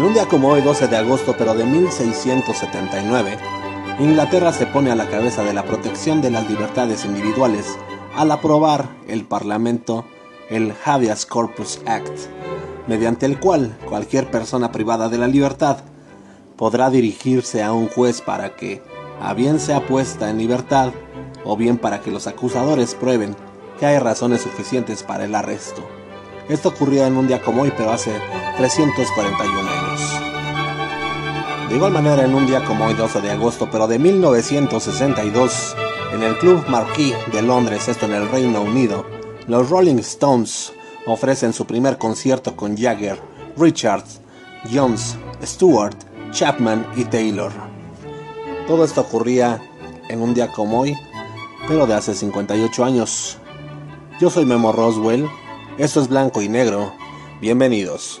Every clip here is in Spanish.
En un día como hoy, 12 de agosto, pero de 1679, Inglaterra se pone a la cabeza de la protección de las libertades individuales al aprobar el Parlamento el Habeas Corpus Act, mediante el cual cualquier persona privada de la libertad podrá dirigirse a un juez para que, a bien sea puesta en libertad, o bien para que los acusadores prueben que hay razones suficientes para el arresto. Esto ocurría en un día como hoy, pero hace 341 años. De igual manera, en un día como hoy, 12 de agosto, pero de 1962, en el Club Marquis de Londres, esto en el Reino Unido, los Rolling Stones ofrecen su primer concierto con Jagger, Richards, Jones, Stewart, Chapman y Taylor. Todo esto ocurría en un día como hoy, pero de hace 58 años. Yo soy Memo Roswell, esto es Blanco y Negro, bienvenidos.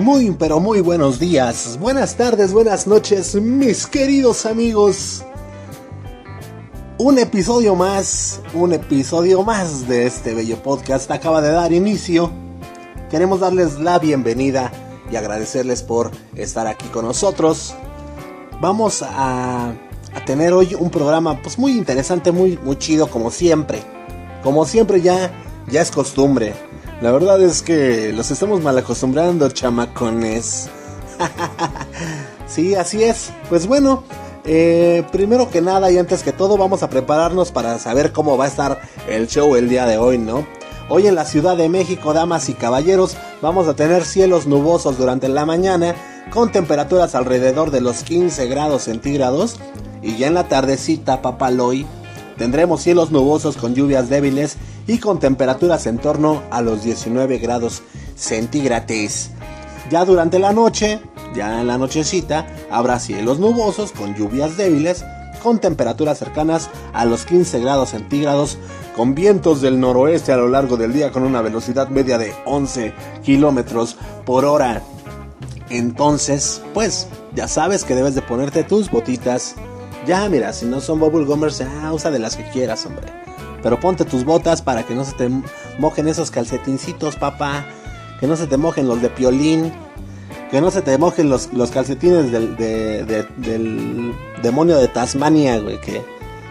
Muy, pero muy buenos días, buenas tardes, buenas noches, mis queridos amigos. Un episodio más, un episodio más de este bello podcast acaba de dar inicio. Queremos darles la bienvenida y agradecerles por estar aquí con nosotros. Vamos a, tener hoy un programa pues muy interesante, muy, muy chido como siempre. Como siempre ya, ya es costumbre. La verdad es que los estamos mal acostumbrando, chamacones. sí, así es. Pues bueno, eh, primero que nada y antes que todo vamos a prepararnos para saber cómo va a estar el show el día de hoy, ¿no? Hoy en la Ciudad de México, damas y caballeros, vamos a tener cielos nubosos durante la mañana con temperaturas alrededor de los 15 grados centígrados y ya en la tardecita, papaloy, tendremos cielos nubosos con lluvias débiles y con temperaturas en torno a los 19 grados centígrados. Ya durante la noche, ya en la nochecita, habrá cielos nubosos con lluvias débiles, con temperaturas cercanas a los 15 grados centígrados, con vientos del noroeste a lo largo del día con una velocidad media de 11 kilómetros por hora. Entonces, pues, ya sabes que debes de ponerte tus botitas. Ya, mira, si no son bubble gummers, ya usa de las que quieras, hombre. Pero ponte tus botas para que no se te mojen esos calcetincitos, papá. Que no se te mojen los de piolín. Que no se te mojen los, los calcetines del, de, de, del demonio de Tasmania, güey. Que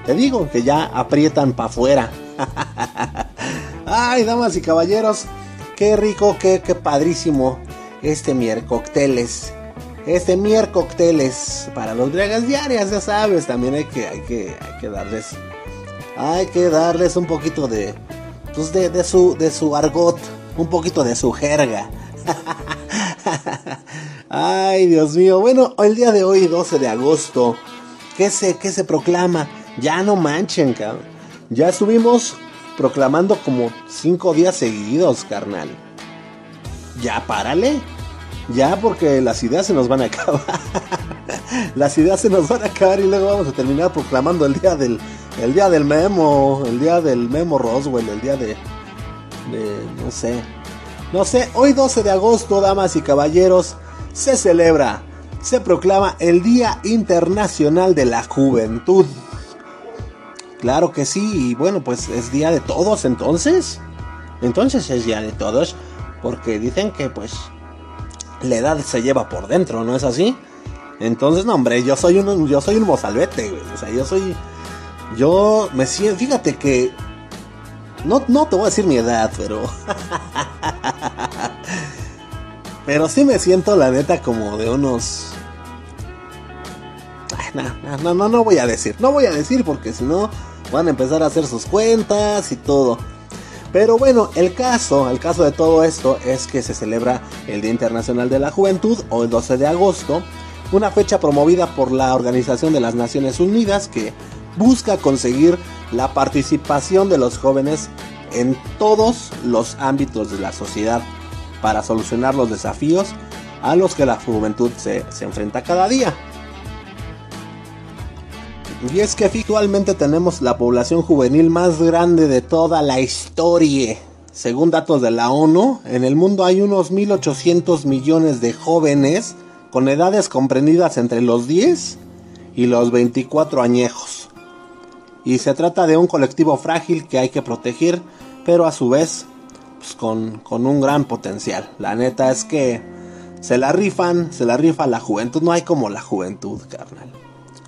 te digo que ya aprietan para afuera. Ay, damas y caballeros. Qué rico, qué, qué padrísimo este miércoles. Este miércoles para los dragas diarias, ya sabes. También hay que, hay que, hay que darles hay que darles un poquito de, pues de, su, de su argot, un poquito de su jerga. Ay, Dios mío. Bueno, el día de hoy, 12 de agosto, ¿qué se, qué se proclama? Ya no manchen, cabrón. Ya estuvimos proclamando como cinco días seguidos, carnal. Ya párale. Ya porque las ideas se nos van a acabar. las ideas se nos van a acabar y luego vamos a terminar proclamando el día del el día del memo, el día del memo Roswell, el día de, de no sé. No sé, hoy 12 de agosto, damas y caballeros, se celebra, se proclama el Día Internacional de la Juventud. Claro que sí, y bueno, pues es día de todos entonces. Entonces es día de todos, porque dicen que pues la edad se lleva por dentro, ¿no es así? Entonces, no, hombre, yo soy un, yo soy un mozalbete, güey. O sea, yo soy yo me siento, fíjate que no, no te voy a decir mi edad, pero pero sí me siento la neta como de unos no, no, no, no voy a decir, no voy a decir porque si no van a empezar a hacer sus cuentas y todo. Pero bueno, el caso, el caso de todo esto es que se celebra el Día Internacional de la Juventud o el 12 de agosto, una fecha promovida por la Organización de las Naciones Unidas que busca conseguir la participación de los jóvenes en todos los ámbitos de la sociedad para solucionar los desafíos a los que la juventud se, enfrenta cada día. Y es que actualmente tenemos la población juvenil más grande de toda la historia. Según datos de la ONU, en el mundo hay unos 1.800 millones de jóvenes con edades comprendidas entre los 10 y los 24 añejos. Y se trata de un colectivo frágil que hay que proteger, pero a su vez pues, con, con un gran potencial. La neta es que se la rifan, se la rifa la juventud. No hay como la juventud, carnal.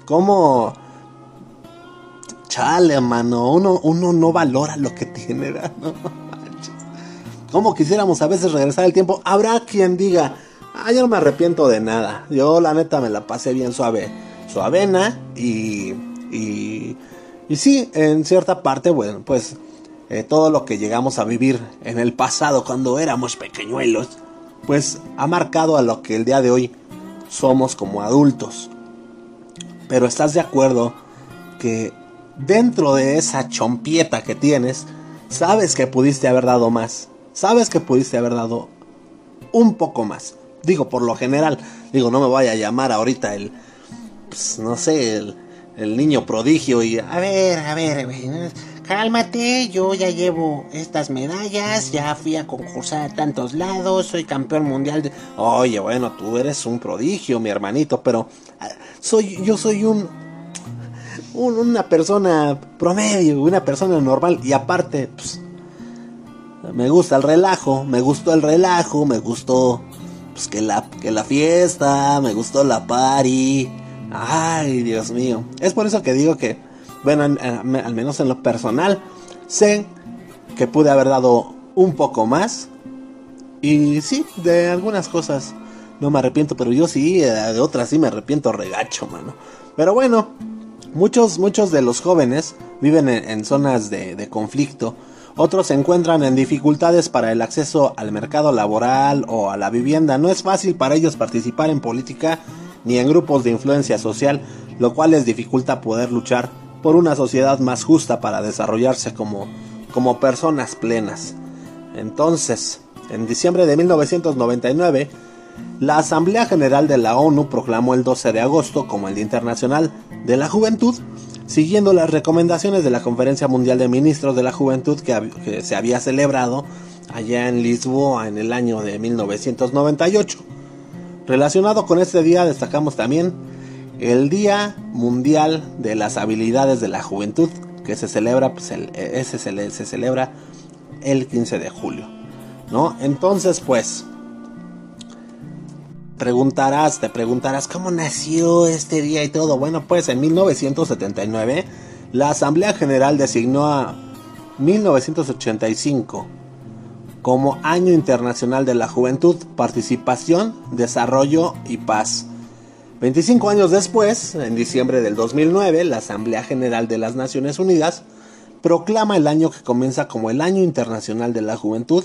Como... Chale, mano. Uno, uno no valora lo que tiene, ¿no? Como quisiéramos a veces regresar el tiempo. Habrá quien diga, ah, yo no me arrepiento de nada. Yo la neta me la pasé bien suave. Suavena y... Y, y sí, en cierta parte, bueno, pues eh, todo lo que llegamos a vivir en el pasado cuando éramos pequeñuelos pues ha marcado a lo que el día de hoy somos como adultos. Pero estás de acuerdo que dentro de esa chompieta que tienes, sabes que pudiste haber dado más. Sabes que pudiste haber dado un poco más. Digo, por lo general, digo, no me vaya a llamar ahorita el, pues, no sé, el, el niño prodigio y, a ver, a ver, cálmate, yo ya llevo estas medallas, ya fui a concursar a tantos lados, soy campeón mundial de... Oye, bueno, tú eres un prodigio, mi hermanito, pero ah, soy yo soy un, una persona promedio, una persona normal y aparte, pues, me gusta el relajo, me gustó el relajo, me gustó pues que la que la fiesta, me gustó la party. Ay, Dios mío. Es por eso que digo que bueno, al menos en lo personal, sé que pude haber dado un poco más. Y sí, de algunas cosas no me arrepiento, pero yo sí, de otras sí me arrepiento regacho, mano. Pero bueno, muchos, muchos de los jóvenes viven en, zonas de, de conflicto. Otros se encuentran en dificultades para el acceso al mercado laboral o a la vivienda. No es fácil para ellos participar en política ni en grupos de influencia social, lo cual les dificulta poder luchar por una sociedad más justa para desarrollarse como, como personas plenas. Entonces, en diciembre de 1999, la Asamblea General de la ONU proclamó el 12 de agosto como el Día Internacional de la Juventud, siguiendo las recomendaciones de la Conferencia Mundial de Ministros de la Juventud que, que se había celebrado allá en Lisboa en el año de 1998. Relacionado con este día destacamos también el Día Mundial de las Habilidades de la Juventud, que se celebra, pues ese se, celebra el 15 de julio, ¿no? Entonces, pues, preguntarás, te preguntarás cómo nació este día y todo. Bueno, pues en 1979 la Asamblea General designó a 1985 como Año Internacional de la Juventud, Participación, Desarrollo y Paz. 25 años después, en diciembre del 2009, la Asamblea General de las Naciones Unidas proclama el año que comienza como el Año Internacional de la Juventud,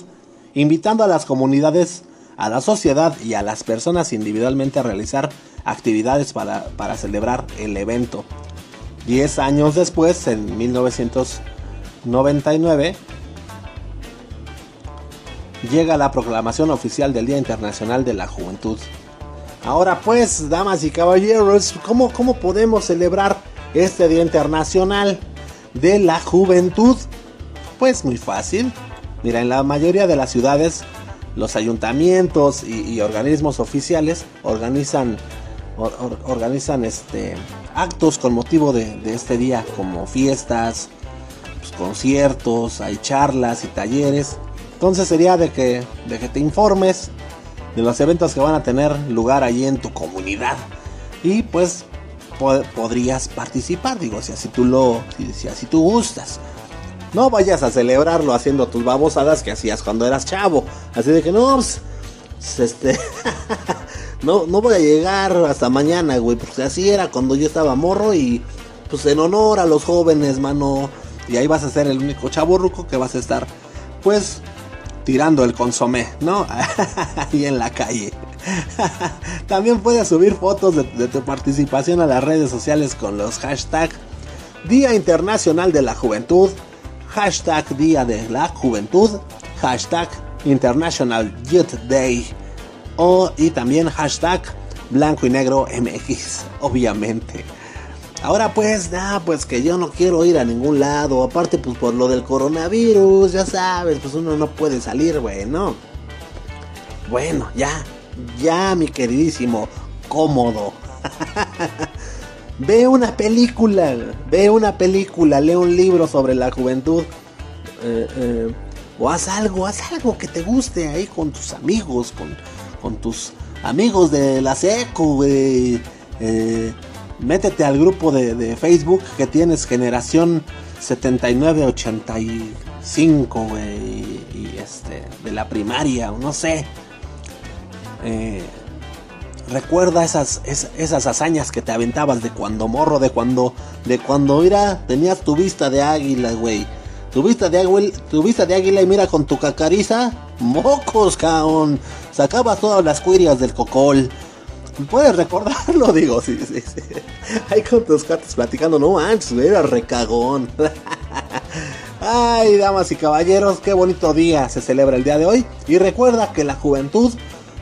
invitando a las comunidades, a la sociedad y a las personas individualmente a realizar actividades para, para celebrar el evento. Diez años después, en 1999, llega la proclamación oficial del Día Internacional de la Juventud. Ahora pues, damas y caballeros, ¿cómo, ¿cómo podemos celebrar este Día Internacional de la Juventud? Pues muy fácil. Mira, en la mayoría de las ciudades, los ayuntamientos y, organismos oficiales organizan, organizan este, actos con motivo de, este día, como fiestas, pues, conciertos, hay charlas y talleres. Entonces sería de que, de que te informes de los eventos que van a tener lugar allí en tu comunidad. Y pues podrías participar, digo, si así tú lo, si, así tú gustas. No vayas a celebrarlo haciendo tus babosadas que hacías cuando eras chavo. Así de que no, pues, pues este, no, no voy a llegar hasta mañana, güey, porque así era cuando yo estaba morro y pues en honor a los jóvenes, mano. Y ahí vas a ser el único chavo ruco que vas a estar, pues, tirando el consomé, ¿no? Ahí en la calle. También puedes subir fotos de, tu participación a las redes sociales con los hashtags Día Internacional de la Juventud, hashtag Día de la Juventud, hashtag International Youth Day o, y también hashtag Blanco y Negro MX, obviamente. Ahora pues, nada, pues que yo no quiero ir a ningún lado, aparte pues por lo del coronavirus, ya sabes, pues uno no puede salir, güey, ¿no? Bueno, ya, ya mi queridísimo, cómodo. ve una película, ve una película, lee un libro sobre la juventud. Eh, eh, o haz algo, haz algo que te guste ahí con tus amigos, con, con tus amigos de la secu, güey. Eh, métete al grupo de, Facebook que tienes generación 7985, güey. Y, este, de la primaria, o no sé. Eh, recuerda esas, esas, hazañas que te aventabas de cuando morro, de cuando, de cuando era, tenías tu vista de águila, güey. Tu vista de águila, tu vista de águila y mira con tu cacariza, mocos, caón. Sacabas todas las cuirias del cocol. ¿Puedes recordarlo? Digo, sí, sí, sí. Ahí con tus cartas platicando, no manches, era recagón. Ay, damas y caballeros, qué bonito día se celebra el día de hoy. Y recuerda que la juventud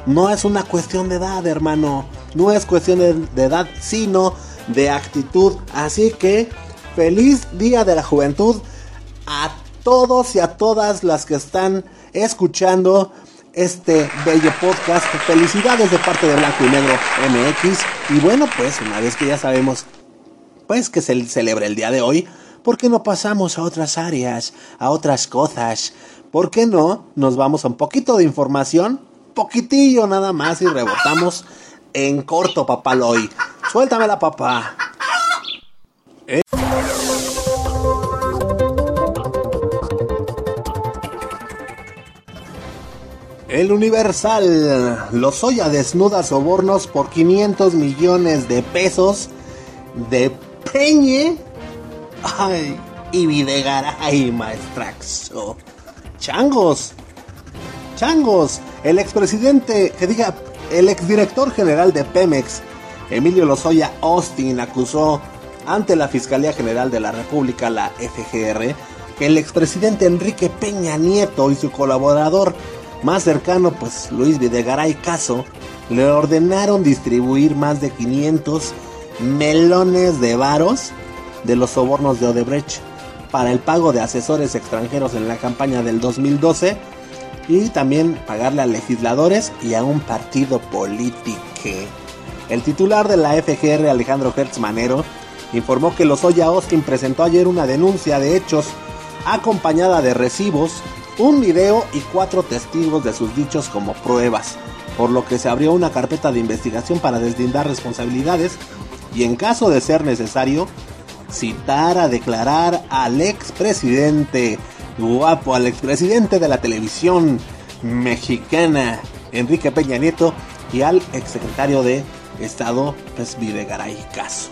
no es una cuestión de edad, hermano. No es cuestión de, edad, sino de actitud. Así que, feliz día de la juventud a todos y a todas las que están escuchando este bello podcast. Felicidades de parte de Blanco y Negro MX. Y bueno, pues una vez que ya sabemos, pues que se celebra el día de hoy, ¿por qué no pasamos a otras áreas, a otras cosas? ¿Por qué no nos vamos a un poquito de información? Poquitillo nada más y rebotamos en corto, papá Loy. Suéltame papá. El Universal. Lozoya desnuda sobornos por 500 millones de pesos de Peñe. Ay, y Videgaray, maestraxo. Changos. Changos. El expresidente, que diga, el exdirector general de Pemex, Emilio Lozoya Austin, acusó ante la Fiscalía General de la República, la FGR, que el expresidente Enrique Peña Nieto y su colaborador más cercano, pues Luis Videgaray Caso, le ordenaron distribuir más de 500 melones de varos de los sobornos de Odebrecht para el pago de asesores extranjeros en la campaña del 2012 y también pagarle a legisladores y a un partido político. El titular de la FGR, Alejandro Hertz Manero, informó que Lozoya Austin presentó ayer una denuncia de hechos acompañada de recibos un video y cuatro testigos de sus dichos como pruebas, por lo que se abrió una carpeta de investigación para deslindar responsabilidades y en caso de ser necesario, citar a declarar al expresidente, guapo, al expresidente de la televisión mexicana, Enrique Peña Nieto, y al exsecretario de Estado, pues Videgaray Caso.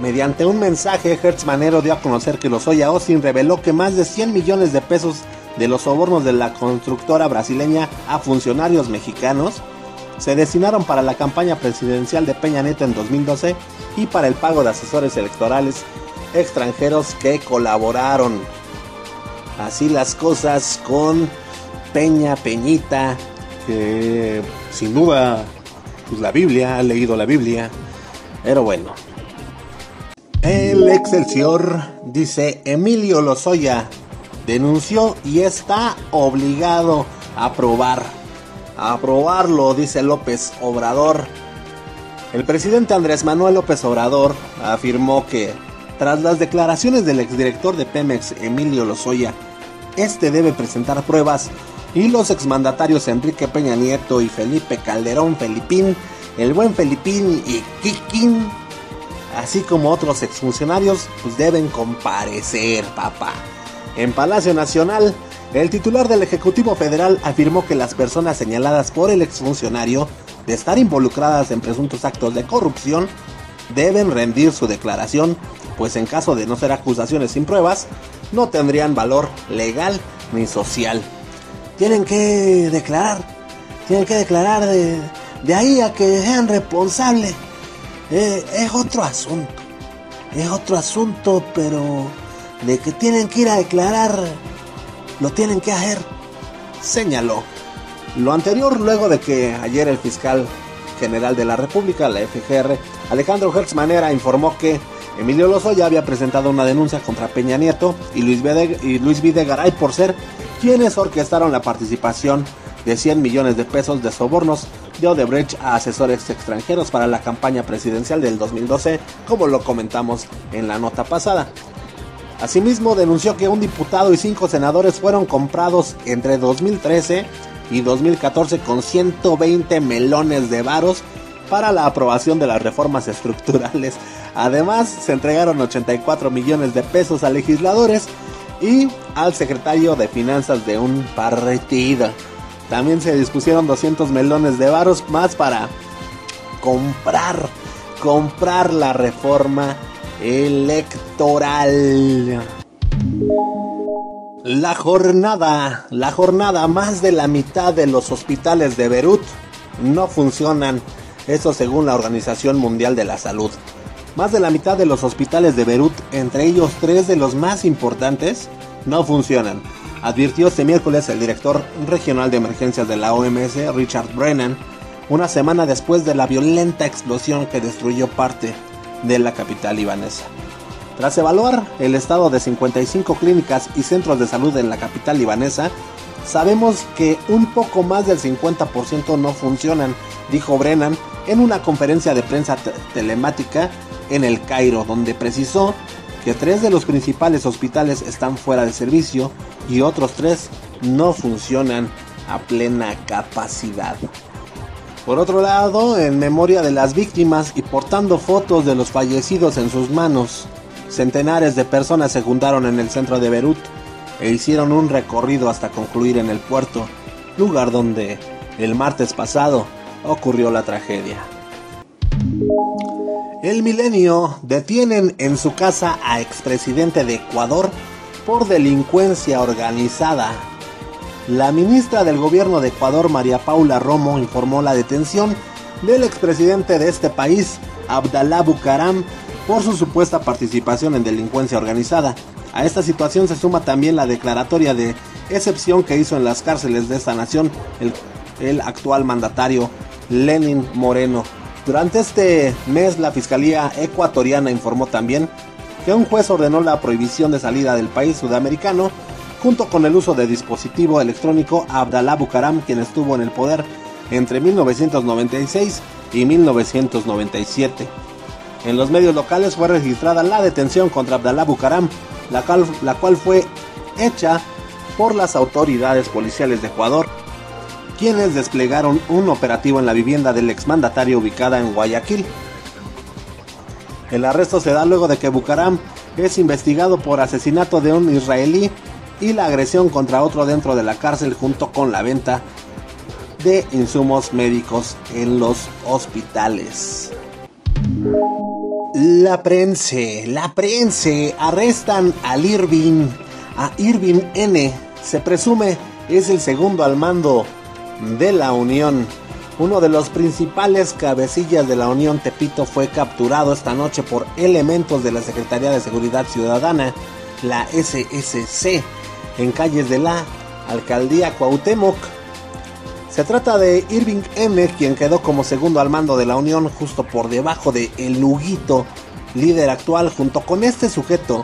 Mediante un mensaje, Hertz Manero dio a conocer que Lozoya Austin reveló que más de 100 millones de pesos de los sobornos de la constructora brasileña a funcionarios mexicanos se destinaron para la campaña presidencial de Peña Nieto en 2012 y para el pago de asesores electorales extranjeros que colaboraron. Así las cosas con Peña Peñita, que sin duda pues, la Biblia, ha leído la Biblia, pero bueno, el Excelsior dice Emilio Lozoya denunció y está obligado a aprobar. A aprobarlo, dice López Obrador. El presidente Andrés Manuel López Obrador afirmó que tras las declaraciones del exdirector de Pemex, Emilio Lozoya, este debe presentar pruebas y los exmandatarios Enrique Peña Nieto y Felipe Calderón Felipín, el buen Felipín y Kikín así como otros exfuncionarios, pues deben comparecer, papá. En Palacio Nacional, el titular del Ejecutivo Federal afirmó que las personas señaladas por el exfuncionario de estar involucradas en presuntos actos de corrupción deben rendir su declaración, pues en caso de no ser acusaciones sin pruebas, no tendrían valor legal ni social. Tienen que declarar, tienen que declarar de, de ahí a que sean responsables eh, es otro asunto. es otro asunto, pero de que tienen que ir a declarar, lo tienen que hacer, señaló. Lo anterior luego de que ayer el fiscal general de la República, la FGR, Alejandro Hertz Manera, informó que Emilio Lozoya había presentado una denuncia contra Peña Nieto y Luis Videgaray por ser quienes orquestaron la participación de 100 millones de pesos de sobornos de Odebrecht a asesores extranjeros para la campaña presidencial del 2012, como lo comentamos en la nota pasada. Asimismo, denunció que un diputado y cinco senadores fueron comprados entre 2013 y 2014 con 120 melones de varos para la aprobación de las reformas estructurales. Además, se entregaron 84 millones de pesos a legisladores y al secretario de finanzas de un partido. También se dispusieron 200 melones de varos más para comprar, comprar la reforma electoral. La jornada, la jornada, más de la mitad de los hospitales de Beirut no funcionan, eso según la Organización Mundial de la Salud. Más de la mitad de los hospitales de Beirut, entre ellos tres de los más importantes, no funcionan, advirtió este miércoles el director regional de emergencias de la OMS, Richard Brennan, una semana después de la violenta explosión que destruyó parte de la capital libanesa. Tras evaluar el estado de 55 clínicas y centros de salud en la capital libanesa, sabemos que un poco más del 50% no funcionan, dijo Brennan en una conferencia de prensa telemática en el Cairo, donde precisó que tres de los principales hospitales están fuera de servicio y otros tres no funcionan a plena capacidad. Por otro lado, en memoria de las víctimas y portando fotos de los fallecidos en sus manos, Centenares de personas se juntaron en el centro de Beirut e hicieron un recorrido hasta concluir en el puerto, lugar donde el martes pasado ocurrió la tragedia. El milenio detienen en su casa a expresidente de Ecuador por delincuencia organizada. La ministra del gobierno de Ecuador, María Paula Romo, informó la detención del expresidente de este país, Abdalá Bucaram, por su supuesta participación en delincuencia organizada. A esta situación se suma también la declaratoria de excepción que hizo en las cárceles de esta nación el, actual mandatario Lenin Moreno. Durante este mes la Fiscalía ecuatoriana informó también que un juez ordenó la prohibición de salida del país sudamericano junto con el uso de dispositivo electrónico Abdalá Bucaram quien estuvo en el poder entre 1996 y 1997. En los medios locales fue registrada la detención contra Abdalá Bucaram, la cual, la cual fue hecha por las autoridades policiales de Ecuador, quienes desplegaron un operativo en la vivienda del exmandatario ubicada en Guayaquil. El arresto se da luego de que Bucaram es investigado por asesinato de un israelí y la agresión contra otro dentro de la cárcel junto con la venta de insumos médicos en los hospitales. La prensa, la prensa, arrestan al Irving, a Irving N. Se presume es el segundo al mando de la Unión. Uno de los principales cabecillas de la Unión Tepito fue capturado esta noche por elementos de la Secretaría de Seguridad Ciudadana, la SSC, en calles de la Alcaldía Cuauhtémoc. Se trata de Irving M, quien quedó como segundo al mando de la Unión justo por debajo de El Luguito, líder actual. Junto con este sujeto,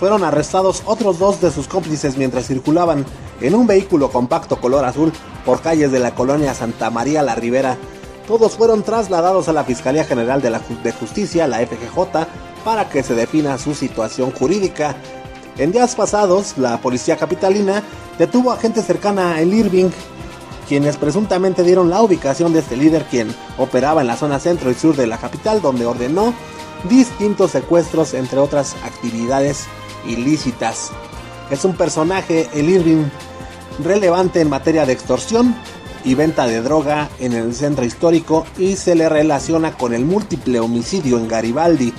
fueron arrestados otros dos de sus cómplices mientras circulaban en un vehículo compacto color azul por calles de la colonia Santa María la Ribera. Todos fueron trasladados a la Fiscalía General de, la de Justicia, la FGJ, para que se defina su situación jurídica. En días pasados, la policía capitalina detuvo a gente cercana a El Irving, quienes presuntamente dieron la ubicación de este líder quien operaba en la zona centro y sur de la capital donde ordenó distintos secuestros entre otras actividades ilícitas. Es un personaje, el Irving, relevante en materia de extorsión y venta de droga en el centro histórico y se le relaciona con el múltiple homicidio en Garibaldi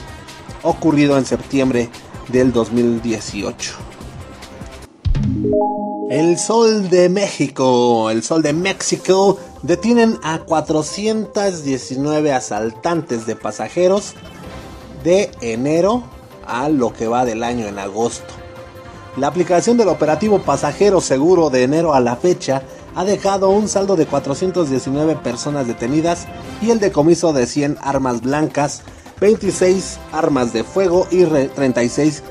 ocurrido en septiembre del 2018. El Sol de México, el Sol de México, detienen a 419 asaltantes de pasajeros de enero a lo que va del año en agosto. La aplicación del operativo pasajero seguro de enero a la fecha ha dejado un saldo de 419 personas detenidas y el decomiso de 100 armas blancas, 26 armas de fuego y 36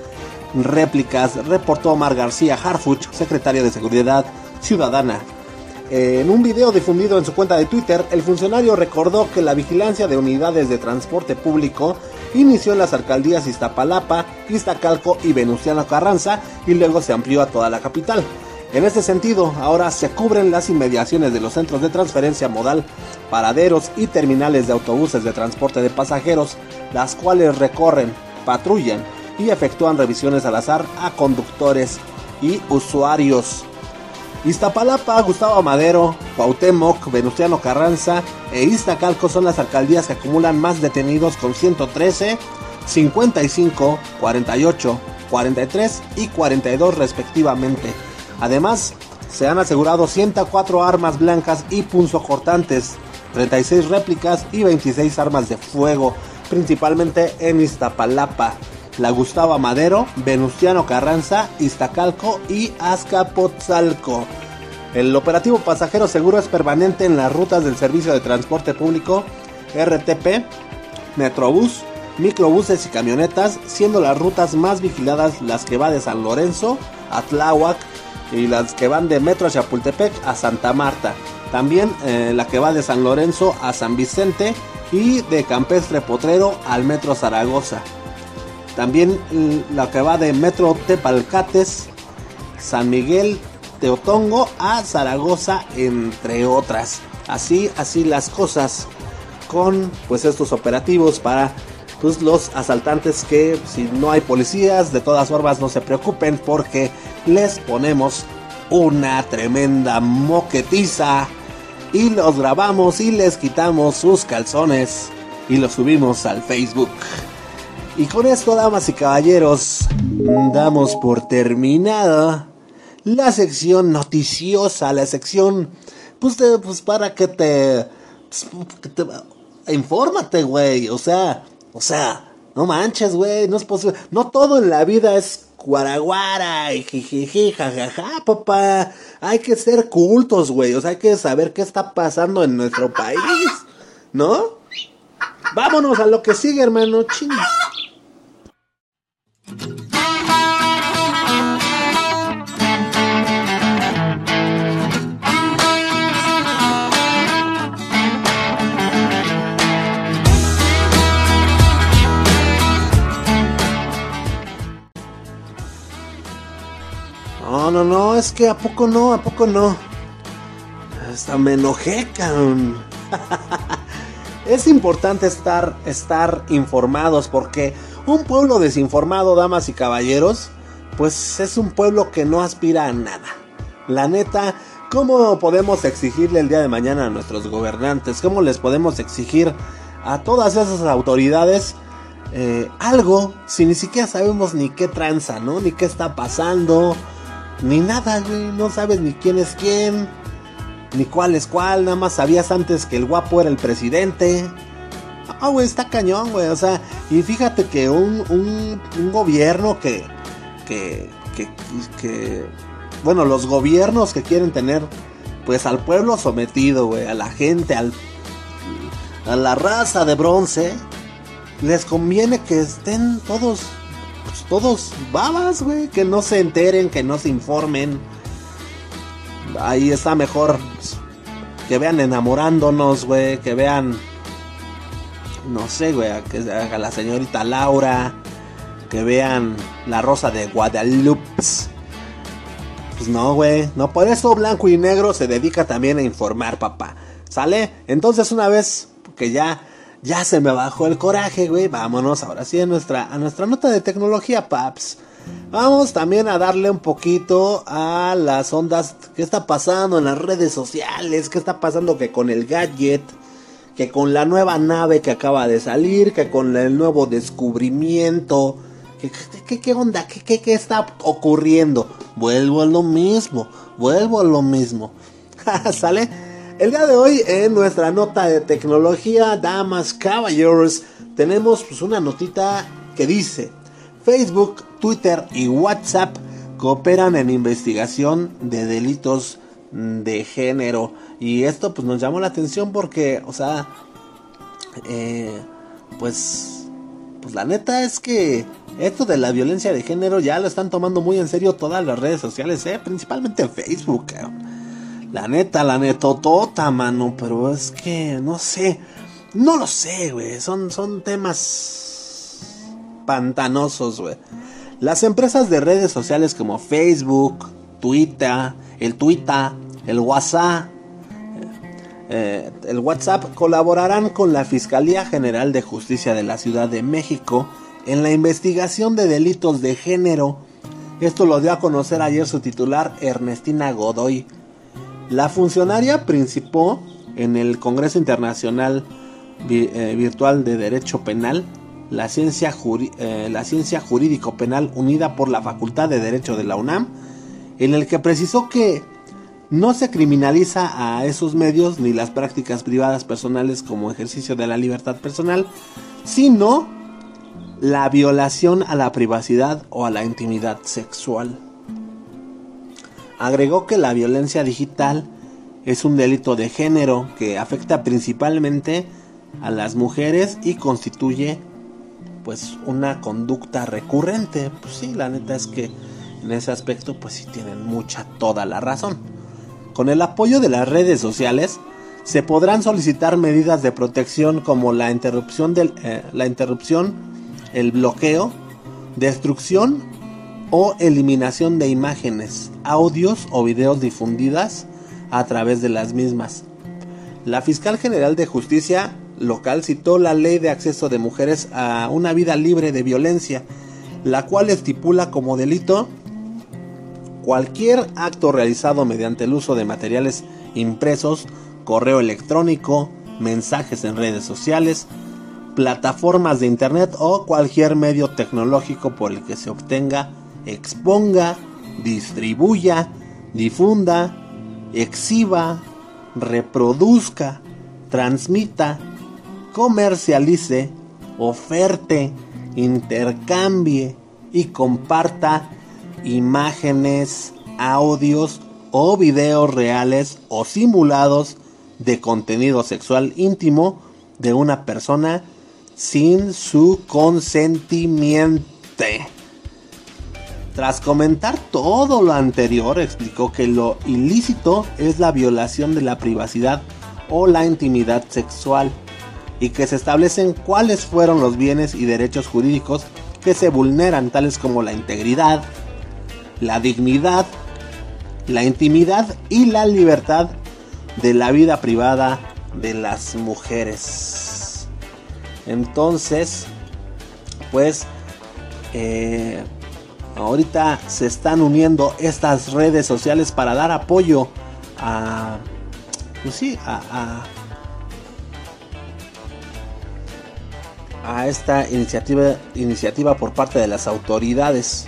réplicas, reportó Omar García Harfuch, secretario de Seguridad Ciudadana. En un video difundido en su cuenta de Twitter, el funcionario recordó que la vigilancia de unidades de transporte público inició en las alcaldías Iztapalapa, Iztacalco y Venustiano Carranza y luego se amplió a toda la capital. En este sentido, ahora se cubren las inmediaciones de los centros de transferencia modal, paraderos y terminales de autobuses de transporte de pasajeros, las cuales recorren, patrullan y efectúan revisiones al azar a conductores y usuarios. Iztapalapa, Gustavo Madero, Cuauhtémoc, Venustiano Carranza e Iztacalco son las alcaldías que acumulan más detenidos con 113, 55, 48, 43 y 42 respectivamente. Además, se han asegurado 104 armas blancas y punzocortantes, 36 réplicas y 26 armas de fuego, principalmente en Iztapalapa, la Gustavo Madero, Venustiano Carranza, Iztacalco y Azcapotzalco. El operativo pasajero seguro es permanente en las rutas del Servicio de Transporte Público RTP, Metrobús, microbuses y camionetas, siendo las rutas más vigiladas las que va de San Lorenzo a Tláhuac y las que van de Metro Chapultepec a Santa Marta. También eh, la que va de San Lorenzo a San Vicente y de Campestre Potrero al Metro Zaragoza. También la que va de Metro Tepalcates, San Miguel Teotongo a Zaragoza, entre otras. Así, así las cosas con pues estos operativos para pues, los asaltantes que si no hay policías, de todas formas no se preocupen porque les ponemos una tremenda moquetiza y los grabamos y les quitamos sus calzones y los subimos al Facebook. Y con esto, damas y caballeros, damos por terminada la sección noticiosa, la sección, pues, pues para que te, pues, que te infórmate, güey, o sea, o sea, no manches, güey, no es posible, no todo en la vida es guaraguara y jijiji, jajaja, papá, hay que ser cultos, güey, o sea, hay que saber qué está pasando en nuestro país, ¿no? Vámonos a lo que sigue, hermano, ching. No, no, no, es que a poco no, a poco no. Hasta me enojé, es importante estar, estar informados porque un pueblo desinformado, damas y caballeros, pues es un pueblo que no aspira a nada. La neta, ¿cómo podemos exigirle el día de mañana a nuestros gobernantes? ¿Cómo les podemos exigir a todas esas autoridades eh, algo si ni siquiera sabemos ni qué tranza, ¿no? Ni qué está pasando, ni nada, güey. No sabes ni quién es quién, ni cuál es cuál. Nada más sabías antes que el guapo era el presidente. Ah, güey, está cañón, güey. O sea, y fíjate que un, un, gobierno que, que, que, que, bueno, los gobiernos que quieren tener, pues al pueblo sometido, güey, a la gente, al, a la raza de bronce, les conviene que estén todos, pues, todos babas, güey, que no se enteren, que no se informen. Ahí está mejor pues, que vean enamorándonos, güey, que vean no sé, güey, a, la señorita Laura, que vean la rosa de Guadalupe. Pues no, güey, no, por eso Blanco y Negro se dedica también a informar, papá. ¿Sale? Entonces una vez que ya, ya se me bajó el coraje, güey, vámonos ahora sí a nuestra, a nuestra nota de tecnología, paps. Vamos también a darle un poquito a las ondas que está pasando en las redes sociales, qué está pasando que con el gadget que con la nueva nave que acaba de salir, que con el nuevo descubrimiento, ¿qué, onda? ¿Qué, ¿Qué, está ocurriendo? Vuelvo a lo mismo, vuelvo a lo mismo. ¿Sale? El día de hoy en nuestra nota de tecnología, damas, caballeros, tenemos pues una notita que dice, Facebook, Twitter y WhatsApp cooperan en investigación de delitos de género. Y esto pues nos llamó la atención porque, o sea, eh, pues, pues la neta es que esto de la violencia de género ya lo están tomando muy en serio todas las redes sociales, ¿eh? principalmente Facebook. La neta, la netotota, mano, pero es que no sé, no lo sé, güey, son, son temas pantanosos, güey. Las empresas de redes sociales como Facebook, Twitter, el Twitter, el WhatsApp, eh, el WhatsApp colaborarán con la Fiscalía General de Justicia de la Ciudad de México en la investigación de delitos de género. Esto lo dio a conocer ayer su titular Ernestina Godoy. La funcionaria principó en el Congreso Internacional eh, Virtual de Derecho Penal la ciencia, eh, la ciencia jurídico penal unida por la Facultad de Derecho de la UNAM, en el que precisó que no se criminaliza a esos medios ni las prácticas privadas personales como ejercicio de la libertad personal, sino la violación a la privacidad o a la intimidad sexual. Agregó que la violencia digital es un delito de género que afecta principalmente a las mujeres y constituye pues una conducta recurrente. Pues sí, la neta es que en ese aspecto pues sí tienen mucha toda la razón. Con el apoyo de las redes sociales se podrán solicitar medidas de protección como la interrupción del, eh, la interrupción, el bloqueo, destrucción o eliminación de imágenes, audios o videos difundidas a través de las mismas. La fiscal general de justicia local citó la ley de acceso de mujeres a una vida libre de violencia, la cual estipula como delito cualquier acto realizado mediante el uso de materiales impresos, correo electrónico, mensajes en redes sociales, plataformas de internet o cualquier medio tecnológico por el que se obtenga, exponga, distribuya, difunda, exhiba, reproduzca, transmita, comercialice, oferte, intercambie y comparta imágenes, audios o videos reales o simulados de contenido sexual íntimo de una persona sin su consentimiento. Tras comentar todo lo anterior, explicó que lo ilícito es la violación de la privacidad o la intimidad sexual y que se establecen cuáles fueron los bienes y derechos jurídicos que se vulneran, tales como la integridad, la dignidad, la intimidad y la libertad de la vida privada de las mujeres. Entonces, pues, eh, ahorita se están uniendo estas redes sociales para dar apoyo a, pues sí, a, a, esta iniciativa, iniciativa por parte de las autoridades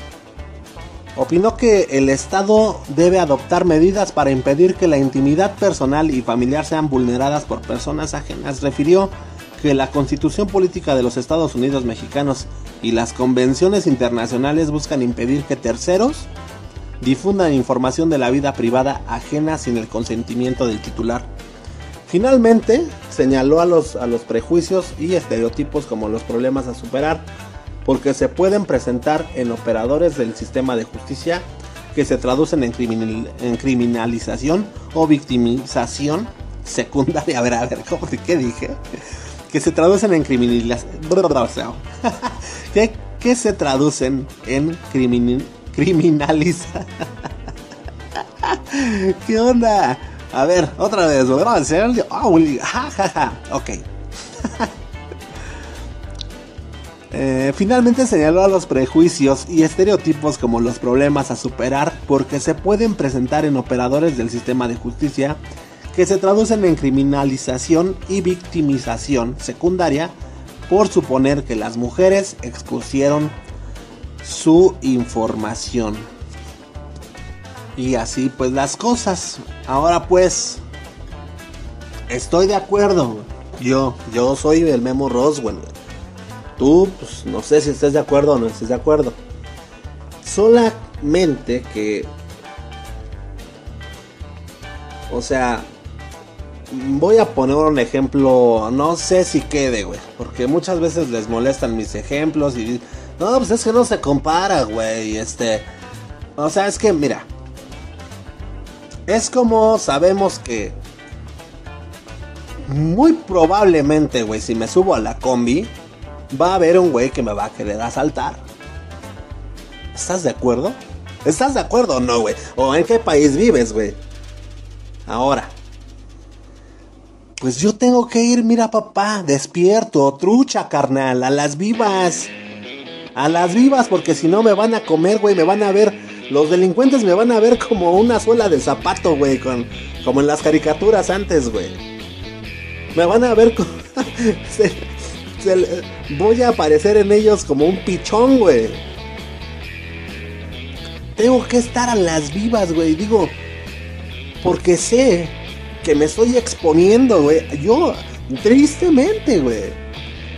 opinó que el Estado debe adoptar medidas para impedir que la intimidad personal y familiar sean vulneradas por personas ajenas. Refirió que la Constitución Política de los Estados Unidos Mexicanos y las convenciones internacionales buscan impedir que terceros difundan información de la vida privada ajena sin el consentimiento del titular. Finalmente, señaló a los, a los prejuicios y estereotipos como los problemas a superar porque se pueden presentar en operadores del sistema de justicia que se traducen en, criminalización o victimización secundaria. A ver, a ver, ¿cómo, ¿qué dije? Que se traducen en criminalización. ¿Qué, se traducen en criminalización? ¿Qué onda? A ver, otra vez, Ok. Finalmente señaló a los prejuicios y estereotipos como los problemas a superar porque se pueden presentar en operadores del sistema de justicia que se traducen en criminalización y victimización secundaria por suponer que las mujeres expusieron su información. Y así pues las cosas. Ahora pues, Estoy de acuerdo. Yo, yo soy el Memo Roswell. Tú, pues no sé si estés de acuerdo o no estés de acuerdo. Solamente que... O sea, voy a poner un ejemplo, no sé si quede, güey. Porque muchas veces les molestan mis ejemplos y... No, pues es que no se compara, güey. Este... O sea, es que, mira. Es como sabemos que... Muy probablemente, güey, si me subo a la combi, va a haber un güey que me va a querer asaltar. ¿Estás de acuerdo? ¿Estás de acuerdo o no, güey? ¿O en qué país vives, güey? Ahora, pues yo tengo que ir, mira papá, despierto, trucha, carnal, a las vivas. A las vivas, porque si no me van a comer, güey, me van a ver. Los delincuentes me van a ver como una suela de zapato, güey, con, como en las caricaturas antes, güey. Me van a ver como... voy a aparecer en ellos como un pichón, güey. Tengo que estar a las vivas, güey. Digo, porque sé que me estoy exponiendo, güey. Yo, tristemente, güey.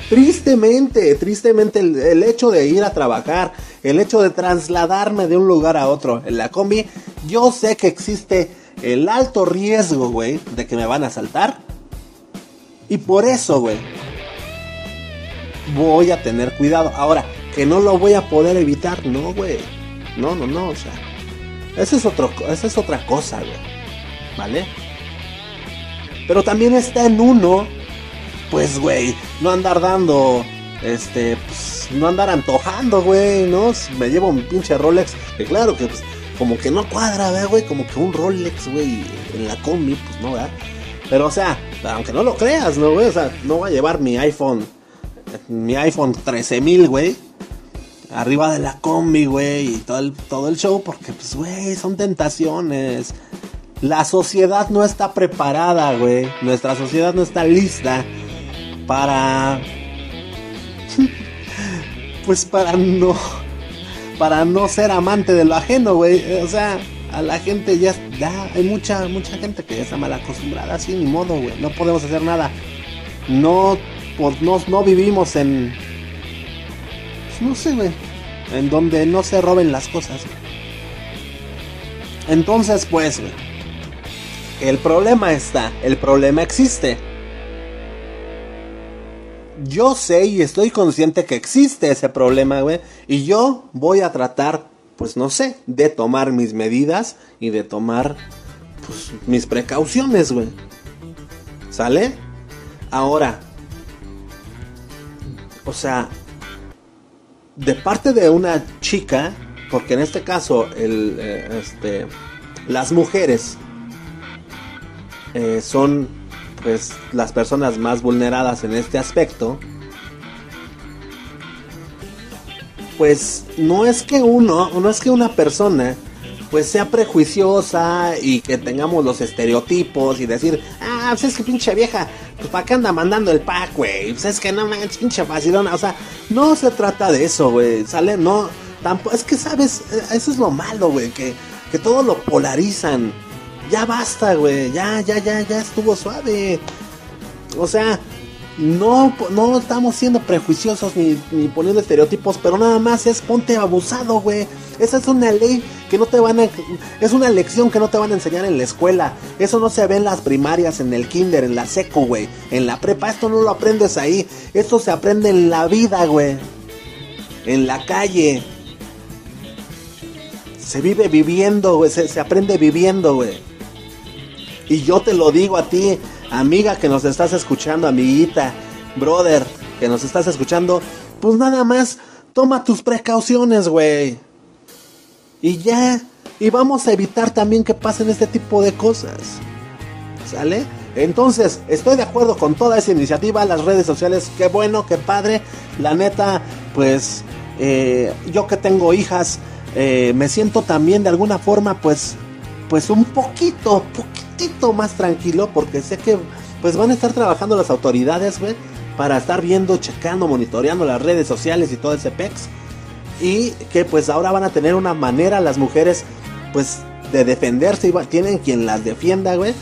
Tristemente, tristemente el, hecho de ir a trabajar, el hecho de trasladarme de un lugar a otro en la combi, yo sé que existe el alto riesgo, güey, de que me van a asaltar. Y por eso, güey, voy a tener cuidado. Ahora, que no lo voy a poder evitar, no, güey. No, no, no, o sea. Esa es, otro, esa es otra cosa, güey. ¿Vale? Pero también está en uno, pues, güey, no andar dando, este, pues, no andar antojando, güey, ¿no? Me llevo mi pinche Rolex, que claro que, pues, como que no cuadra, güey, como que un Rolex, güey, en la combi, pues, no, ¿verdad? Pero, o sea, aunque no lo creas, ¿no, güey? O sea, no voy a llevar mi iPhone, mi iPhone 13000, güey, arriba de la combi, güey, y todo el, todo el show, porque, pues, güey, son tentaciones. La sociedad no está preparada, güey. Nuestra sociedad no está lista para... pues para no... Para no ser amante de lo ajeno, güey. O sea, a la gente ya, ya hay mucha mucha gente que ya está mal acostumbrada así ni modo güey no podemos hacer nada no pues, no, no vivimos en no sé güey en donde no se roben las cosas entonces pues güey el problema está, el problema existe. Yo sé y estoy consciente que existe ese problema, güey. Y yo voy a tratar, pues no sé, de tomar mis medidas y de tomar, pues, mis precauciones, güey. ¿Sale? Ahora, o sea, de parte de una chica, porque en este caso, el, eh, este, las mujeres eh, son pues las personas más vulneradas en este aspecto, pues no es que uno, no es que una persona pues sea prejuiciosa y que tengamos los estereotipos y decir, ah, pues es que pinche vieja, pues para qué anda mandando el pack, güey, pues es que no manches, pinche facilona, o sea, no se trata de eso, güey, sale, no, tampoco, es que sabes, eh, eso es lo malo, güey, que, que todo lo polarizan, ya basta, güey, ya, ya, ya, ya estuvo suave. O sea, no, no estamos siendo prejuiciosos ni, poniendo estereotipos, pero nada más es ponte abusado, güey. Esa es una ley que no te van a... Es una lección que no te van a enseñar en la escuela. Eso no se ve en las primarias, en el kinder, en la seco, güey. En la prepa, esto no lo aprendes ahí. Esto se aprende en la vida, güey. En la calle. Se vive viviendo, güey. Se, se aprende viviendo, güey. Y yo te lo digo a ti, amiga que nos estás escuchando, amiguita, brother, que nos estás escuchando, pues nada más toma tus precauciones, güey. Y ya, y vamos a evitar también que pasen este tipo de cosas. ¿Sale? Entonces, estoy de acuerdo con toda esa iniciativa, las redes sociales, qué bueno, qué padre. La neta, pues, eh, yo que tengo hijas, eh, me siento también de alguna forma, pues, pues un poquito, poquitito más tranquilo porque sé que pues van a estar trabajando las autoridades, güey, para estar viendo, checando, monitoreando las redes sociales y todo ese pex. Y que pues ahora van a tener una manera las mujeres pues de defenderse y tienen quien las defienda, güey.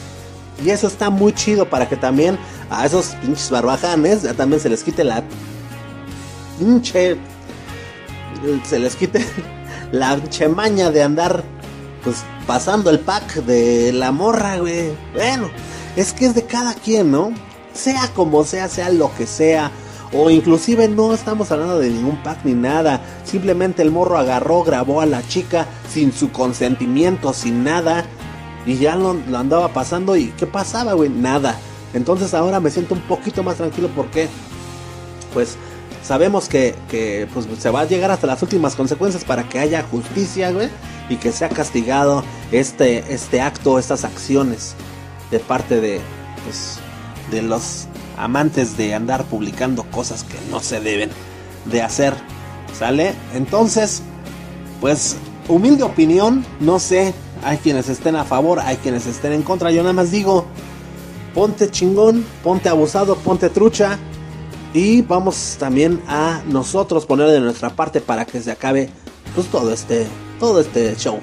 Y eso está muy chido para que también a esos pinches barbajanes ya también se les quite la pinche se les quite la chemaña de andar pues pasando el pack de la morra, güey. Bueno, es que es de cada quien, ¿no? Sea como sea, sea lo que sea. O inclusive no estamos hablando de ningún pack ni nada. Simplemente el morro agarró, grabó a la chica sin su consentimiento, sin nada. Y ya lo, andaba pasando. ¿Y qué pasaba, güey? Nada. Entonces ahora me siento un poquito más tranquilo porque, pues, sabemos que, que pues, se va a llegar hasta las últimas consecuencias para que haya justicia, güey. Y que sea castigado este, este acto, estas acciones de parte de, pues, de los amantes de andar publicando cosas que no se deben de hacer. ¿Sale? Entonces, pues, humilde opinión, no sé. Hay quienes estén a favor, hay quienes estén en contra. Yo nada más digo, ponte chingón, ponte abusado, ponte trucha. Y vamos también a nosotros poner de nuestra parte para que se acabe pues todo este, todo este show.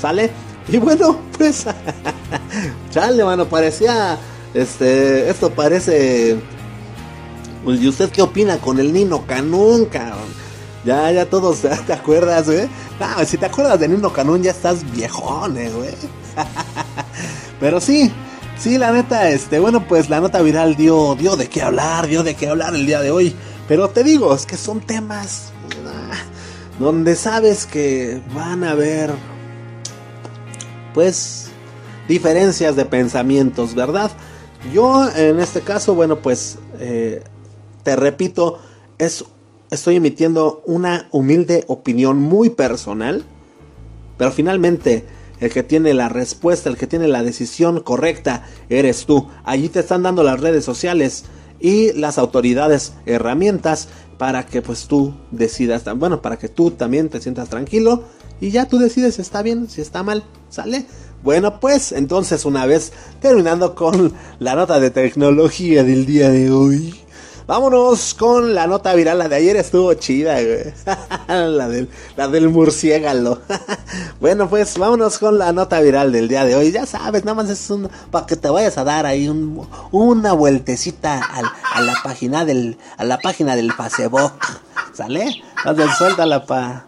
¿Sale? Y bueno, pues, chale, mano, parecía, este, esto parece, pues, ¿y usted qué opina con el Nino Canún, cabrón? Ya, ya todos, ¿te acuerdas, güey? Si te acuerdas de Nino Canún ya estás viejón, eh, güey. Pero sí, sí, la neta, este, bueno, pues la nota viral dio, dio de qué hablar, dio de qué hablar el día de hoy. Pero te digo, es que son temas donde sabes que van a haber pues diferencias de pensamientos, ¿verdad? Yo en este caso, bueno, pues eh, te repito, es, estoy emitiendo una humilde opinión muy personal, pero finalmente el que tiene la respuesta, el que tiene la decisión correcta, eres tú. Allí te están dando las redes sociales y las autoridades herramientas para que pues tú decidas, bueno, para que tú también te sientas tranquilo y ya tú decides si está bien, si está mal, ¿sale? Bueno, pues entonces una vez terminando con la nota de tecnología del día de hoy, vámonos con la nota viral. La de ayer estuvo chida, güey. la, del, la del murciélago. bueno, pues vámonos con la nota viral del día de hoy. Ya sabes, nada más es un, para que te vayas a dar ahí un, una vueltecita a la página del, a la página del Facebook. ¿Sale? Entonces suéltala pa.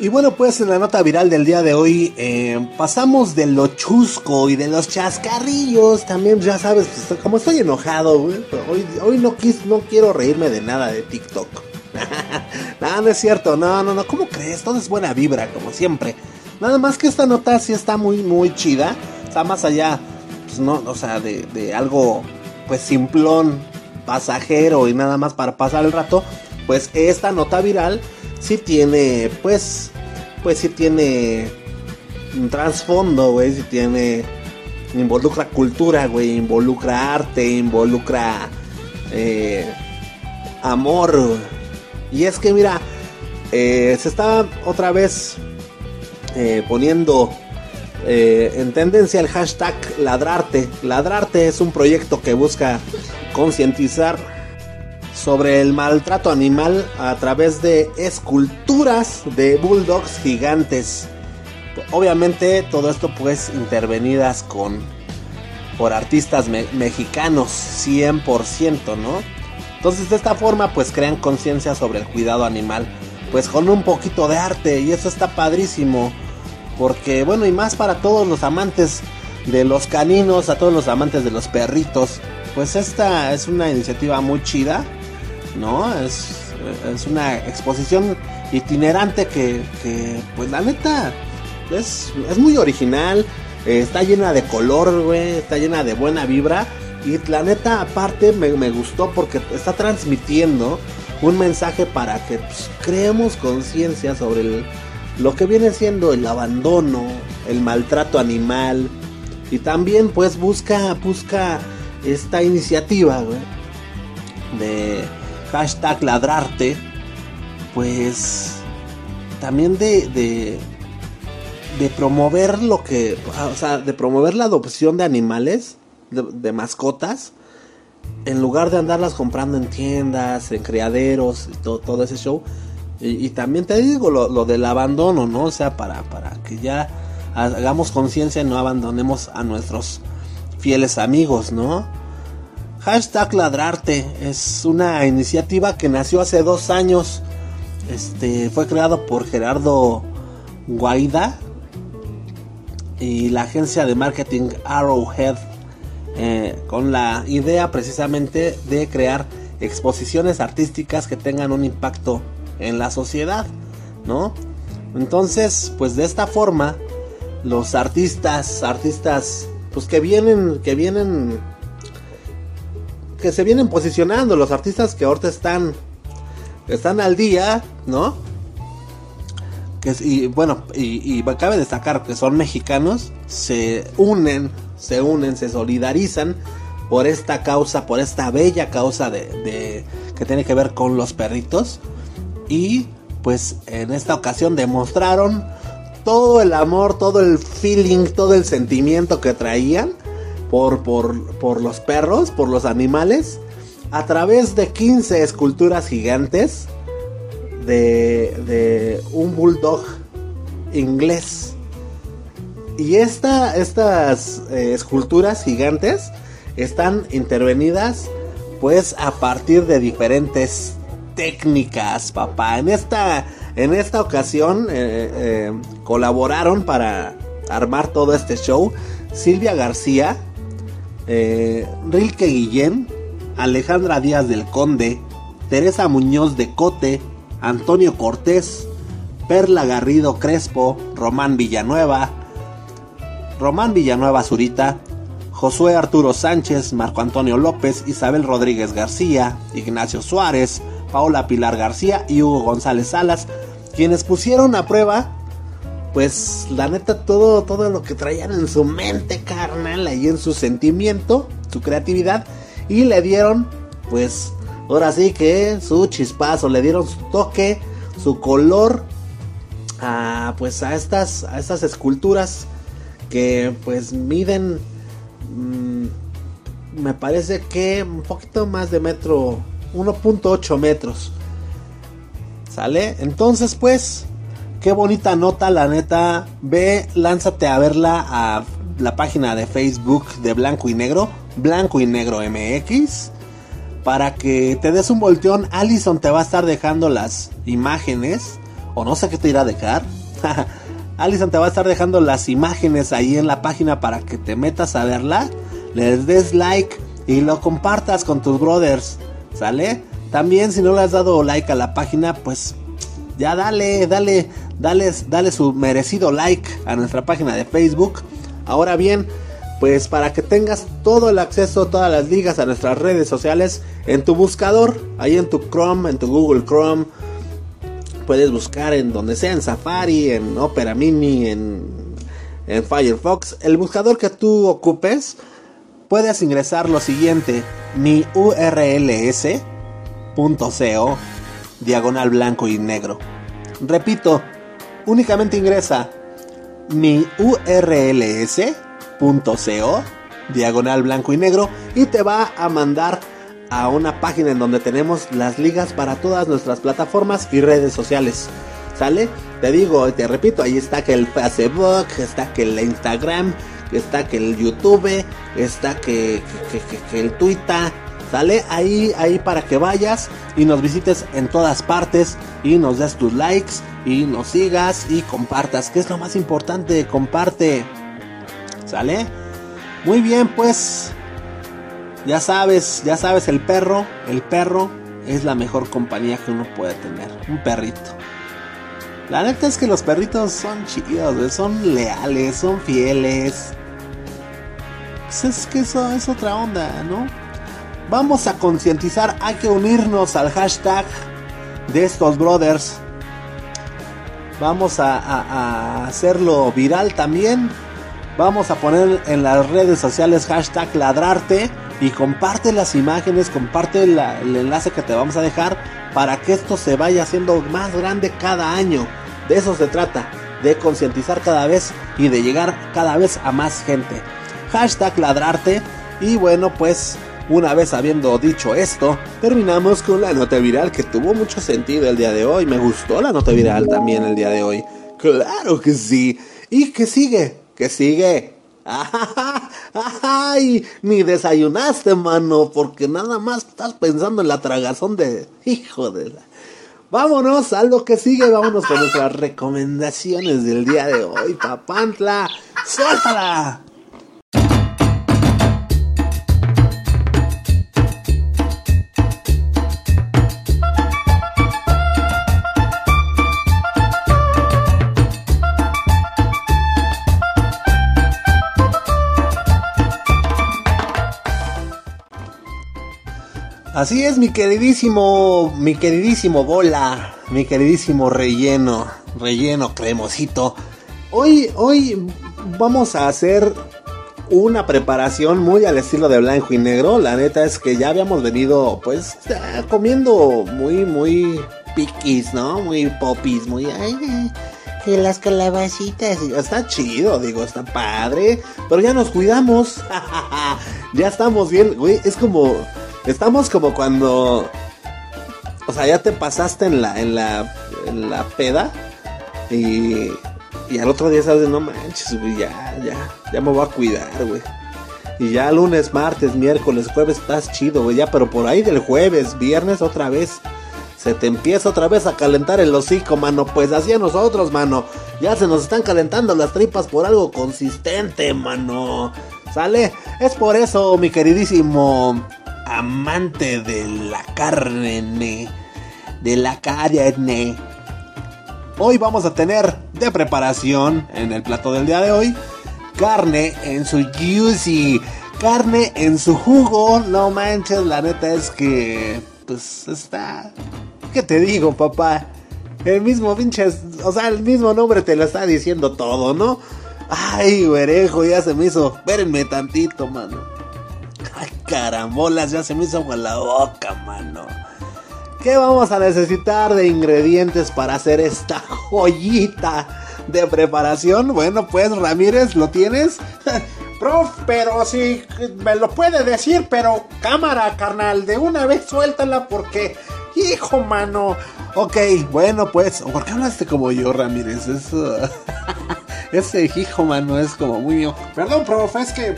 Y bueno, pues en la nota viral del día de hoy eh, pasamos de lo chusco y de los chascarrillos. También ya sabes, pues, como estoy enojado, hoy, hoy no, quis, no quiero reírme de nada de TikTok. no, no es cierto, no, no, no, ¿cómo crees? Todo es buena vibra, como siempre. Nada más que esta nota sí está muy, muy chida. Está más allá, pues no, o sea, de, de algo, pues simplón, pasajero y nada más para pasar el rato. Pues esta nota viral sí tiene, pues, pues sí tiene un trasfondo, güey, sí tiene, involucra cultura, güey, involucra arte, involucra eh, amor. Y es que, mira, eh, se está otra vez eh, poniendo en tendencia el hashtag ladrarte. Ladrarte es un proyecto que busca concientizar sobre el maltrato animal a través de esculturas de bulldogs gigantes. Obviamente todo esto pues intervenidas con por artistas mexicanos 100%, ¿no? Entonces de esta forma pues crean conciencia sobre el cuidado animal, pues con un poquito de arte y eso está padrísimo, porque bueno y más para todos los amantes de los caninos, a todos los amantes de los perritos, pues esta es una iniciativa muy chida ¿no? Es, es una exposición itinerante que, pues la neta, es, es muy original, eh, está llena de color, güey, está llena de buena vibra. Y la neta, aparte, me, gustó porque está transmitiendo un mensaje para que pues, creemos conciencia sobre lo que viene siendo el abandono, el maltrato animal. Y también, pues, busca, busca esta iniciativa, güey, de hashtag ladrarte, pues también de, de, promover lo que, o sea, de promover la adopción de animales, de, mascotas, en lugar de andarlas comprando en tiendas, en criaderos y todo, todo ese show. Y, también te digo lo, lo, del abandono, ¿no? O sea, para, para que ya hagamos conciencia y no abandonemos a nuestros fieles amigos, ¿no? Hashtag Ladrarte es una iniciativa que nació hace dos años. Este fue creado por Gerardo Guaida y la agencia de marketing Arrowhead eh, con la idea precisamente de crear exposiciones artísticas que tengan un impacto en la sociedad, ¿no? Entonces, pues de esta forma, los artistas, artistas, pues que vienen, que vienen, que se vienen posicionando, los artistas que ahorita están, están al día, ¿no? Que, y bueno, y, y cabe destacar que son mexicanos, se unen se unen, se solidarizan por esta causa, por esta bella causa de, que tiene que ver con los perritos. Y pues en esta ocasión demostraron todo el amor, todo el feeling, todo el sentimiento que traían por, por, por los perros, por los animales, a través de 15 esculturas gigantes de, un bulldog inglés y esta, estas eh, esculturas gigantes están intervenidas pues a partir de diferentes técnicas, papá. En esta, en esta ocasión eh, eh, colaboraron para armar todo este show Silvia García, Rilke Guillén, Alejandra Díaz del Conde, Teresa Muñoz de Cote, Antonio Cortés, Perla Garrido Crespo, Román Villanueva, Román Villanueva Zurita, Josué Arturo Sánchez, Marco Antonio López, Isabel Rodríguez García, Ignacio Suárez, Paola Pilar García y Hugo González Salas, quienes pusieron a prueba, pues la neta, todo, todo lo que traían en su mente carnal, ahí en su sentimiento, su creatividad, y le dieron, pues, ahora sí que su chispazo, le dieron su toque, su color, a, pues a estas, a estas esculturas que pues miden mm, me parece que un poquito más de metro 1.8 metros. Sale entonces pues qué bonita nota la neta. Ve lánzate a verla a la página de Facebook de Blanco y Negro Blanco y Negro MX para que te des un volteón. Allison te va a estar dejando las imágenes o no sé qué te irá a dejar. Alison te va a estar dejando las imágenes ahí en la página para que te metas a verla, les des like y lo compartas con tus brothers, ¿sale? También si no le has dado like a la página, pues ya dale, dale, dale, dale su merecido like a nuestra página de Facebook. Ahora bien, pues para que tengas todo el acceso, todas las ligas a nuestras redes sociales en tu buscador, ahí en tu Chrome, en tu Google Chrome puedes buscar en donde sea, en Safari, en Opera Mini, en, en Firefox. El buscador que tú ocupes, puedes ingresar lo siguiente, mi urls.co, diagonal blanco y negro. Repito, únicamente ingresa mi urls.co, diagonal blanco y negro, y te va a mandar a una página en donde tenemos las ligas para todas nuestras plataformas y redes sociales. ¿Sale? Te digo, te repito, ahí está que el Facebook, está que el Instagram, está que el YouTube, está que, que, el Twitter. ¿Sale? Ahí, ahí para que vayas y nos visites en todas partes y nos des tus likes y nos sigas y compartas, que es lo más importante, comparte. ¿Sale? Muy bien, pues ya sabes, ya sabes, el perro, el perro es la mejor compañía que uno puede tener. Un perrito. La neta es que los perritos son chidos, son leales, son fieles. Pues es que eso es otra onda, ¿no? Vamos a concientizar, hay que unirnos al hashtag de estos brothers. Vamos a, hacerlo viral también. Vamos a poner en las redes sociales hashtag ladrarte y comparte las imágenes, comparte el enlace que te vamos a dejar para que esto se vaya haciendo más grande cada año. De eso se trata, de concientizar cada vez y de llegar cada vez a más gente. Hashtag ladrarte y bueno pues Una vez habiendo dicho esto, terminamos con la nota viral que tuvo mucho sentido el día de hoy. Me gustó la nota viral también el día de hoy. Claro que sí. ¿Y qué sigue? ¿Qué sigue? ¡Ay! Ni desayunaste, mano, porque nada más estás pensando en la tragazón de... Hijo de la... Vámonos a lo que sigue, vámonos con nuestras recomendaciones del día de hoy, papantla. ¡Suéltala! Así es, mi queridísimo, mi queridísimo bola, mi queridísimo relleno, relleno cremosito. Hoy, hoy vamos a hacer una preparación muy al estilo de blanco y negro. La neta es que ya habíamos venido, pues, comiendo muy, muy piquis, ¿no? Muy popis, muy... Ay, que las calabacitas. Está chido, digo, está padre. Pero ya nos cuidamos. ya estamos bien, güey. Es como Estamos como cuando. O sea, ya te pasaste en la, en la, en la peda. Y, y al otro día sabes, no manches, güey, ya, ya, ya me voy a cuidar, güey. Y ya lunes, martes, miércoles, jueves estás chido, güey. Ya, pero por ahí del jueves, viernes otra vez. Se te empieza otra vez a calentar el hocico, mano. Pues así a nosotros, mano. Ya se nos están calentando las tripas por algo consistente, mano. ¿Sale? Es por eso, mi queridísimo amante de la carne, de la carne. Hoy vamos a tener de preparación en el plato del día de hoy carne en su juicy, carne en su jugo. No manches, la neta es que pues está ¿Qué te digo, papá? El mismo pinches, o sea, el mismo nombre te lo está diciendo todo, ¿no? Ay, güerejo, ya se me hizo. Espérenme tantito, mano. Carambolas, ya se me hizo agua la boca, mano. ¿Qué vamos a necesitar de ingredientes para hacer esta joyita de preparación? Bueno, pues Ramírez, ¿lo tienes? Prof, pero si me lo puede decir, pero cámara, carnal, de una vez suéltala porque, hijo, mano. Ok, bueno, pues, ¿por qué hablaste como yo, Ramírez? Eso, ese hijo, mano, es como muy mío. Perdón, prof, es que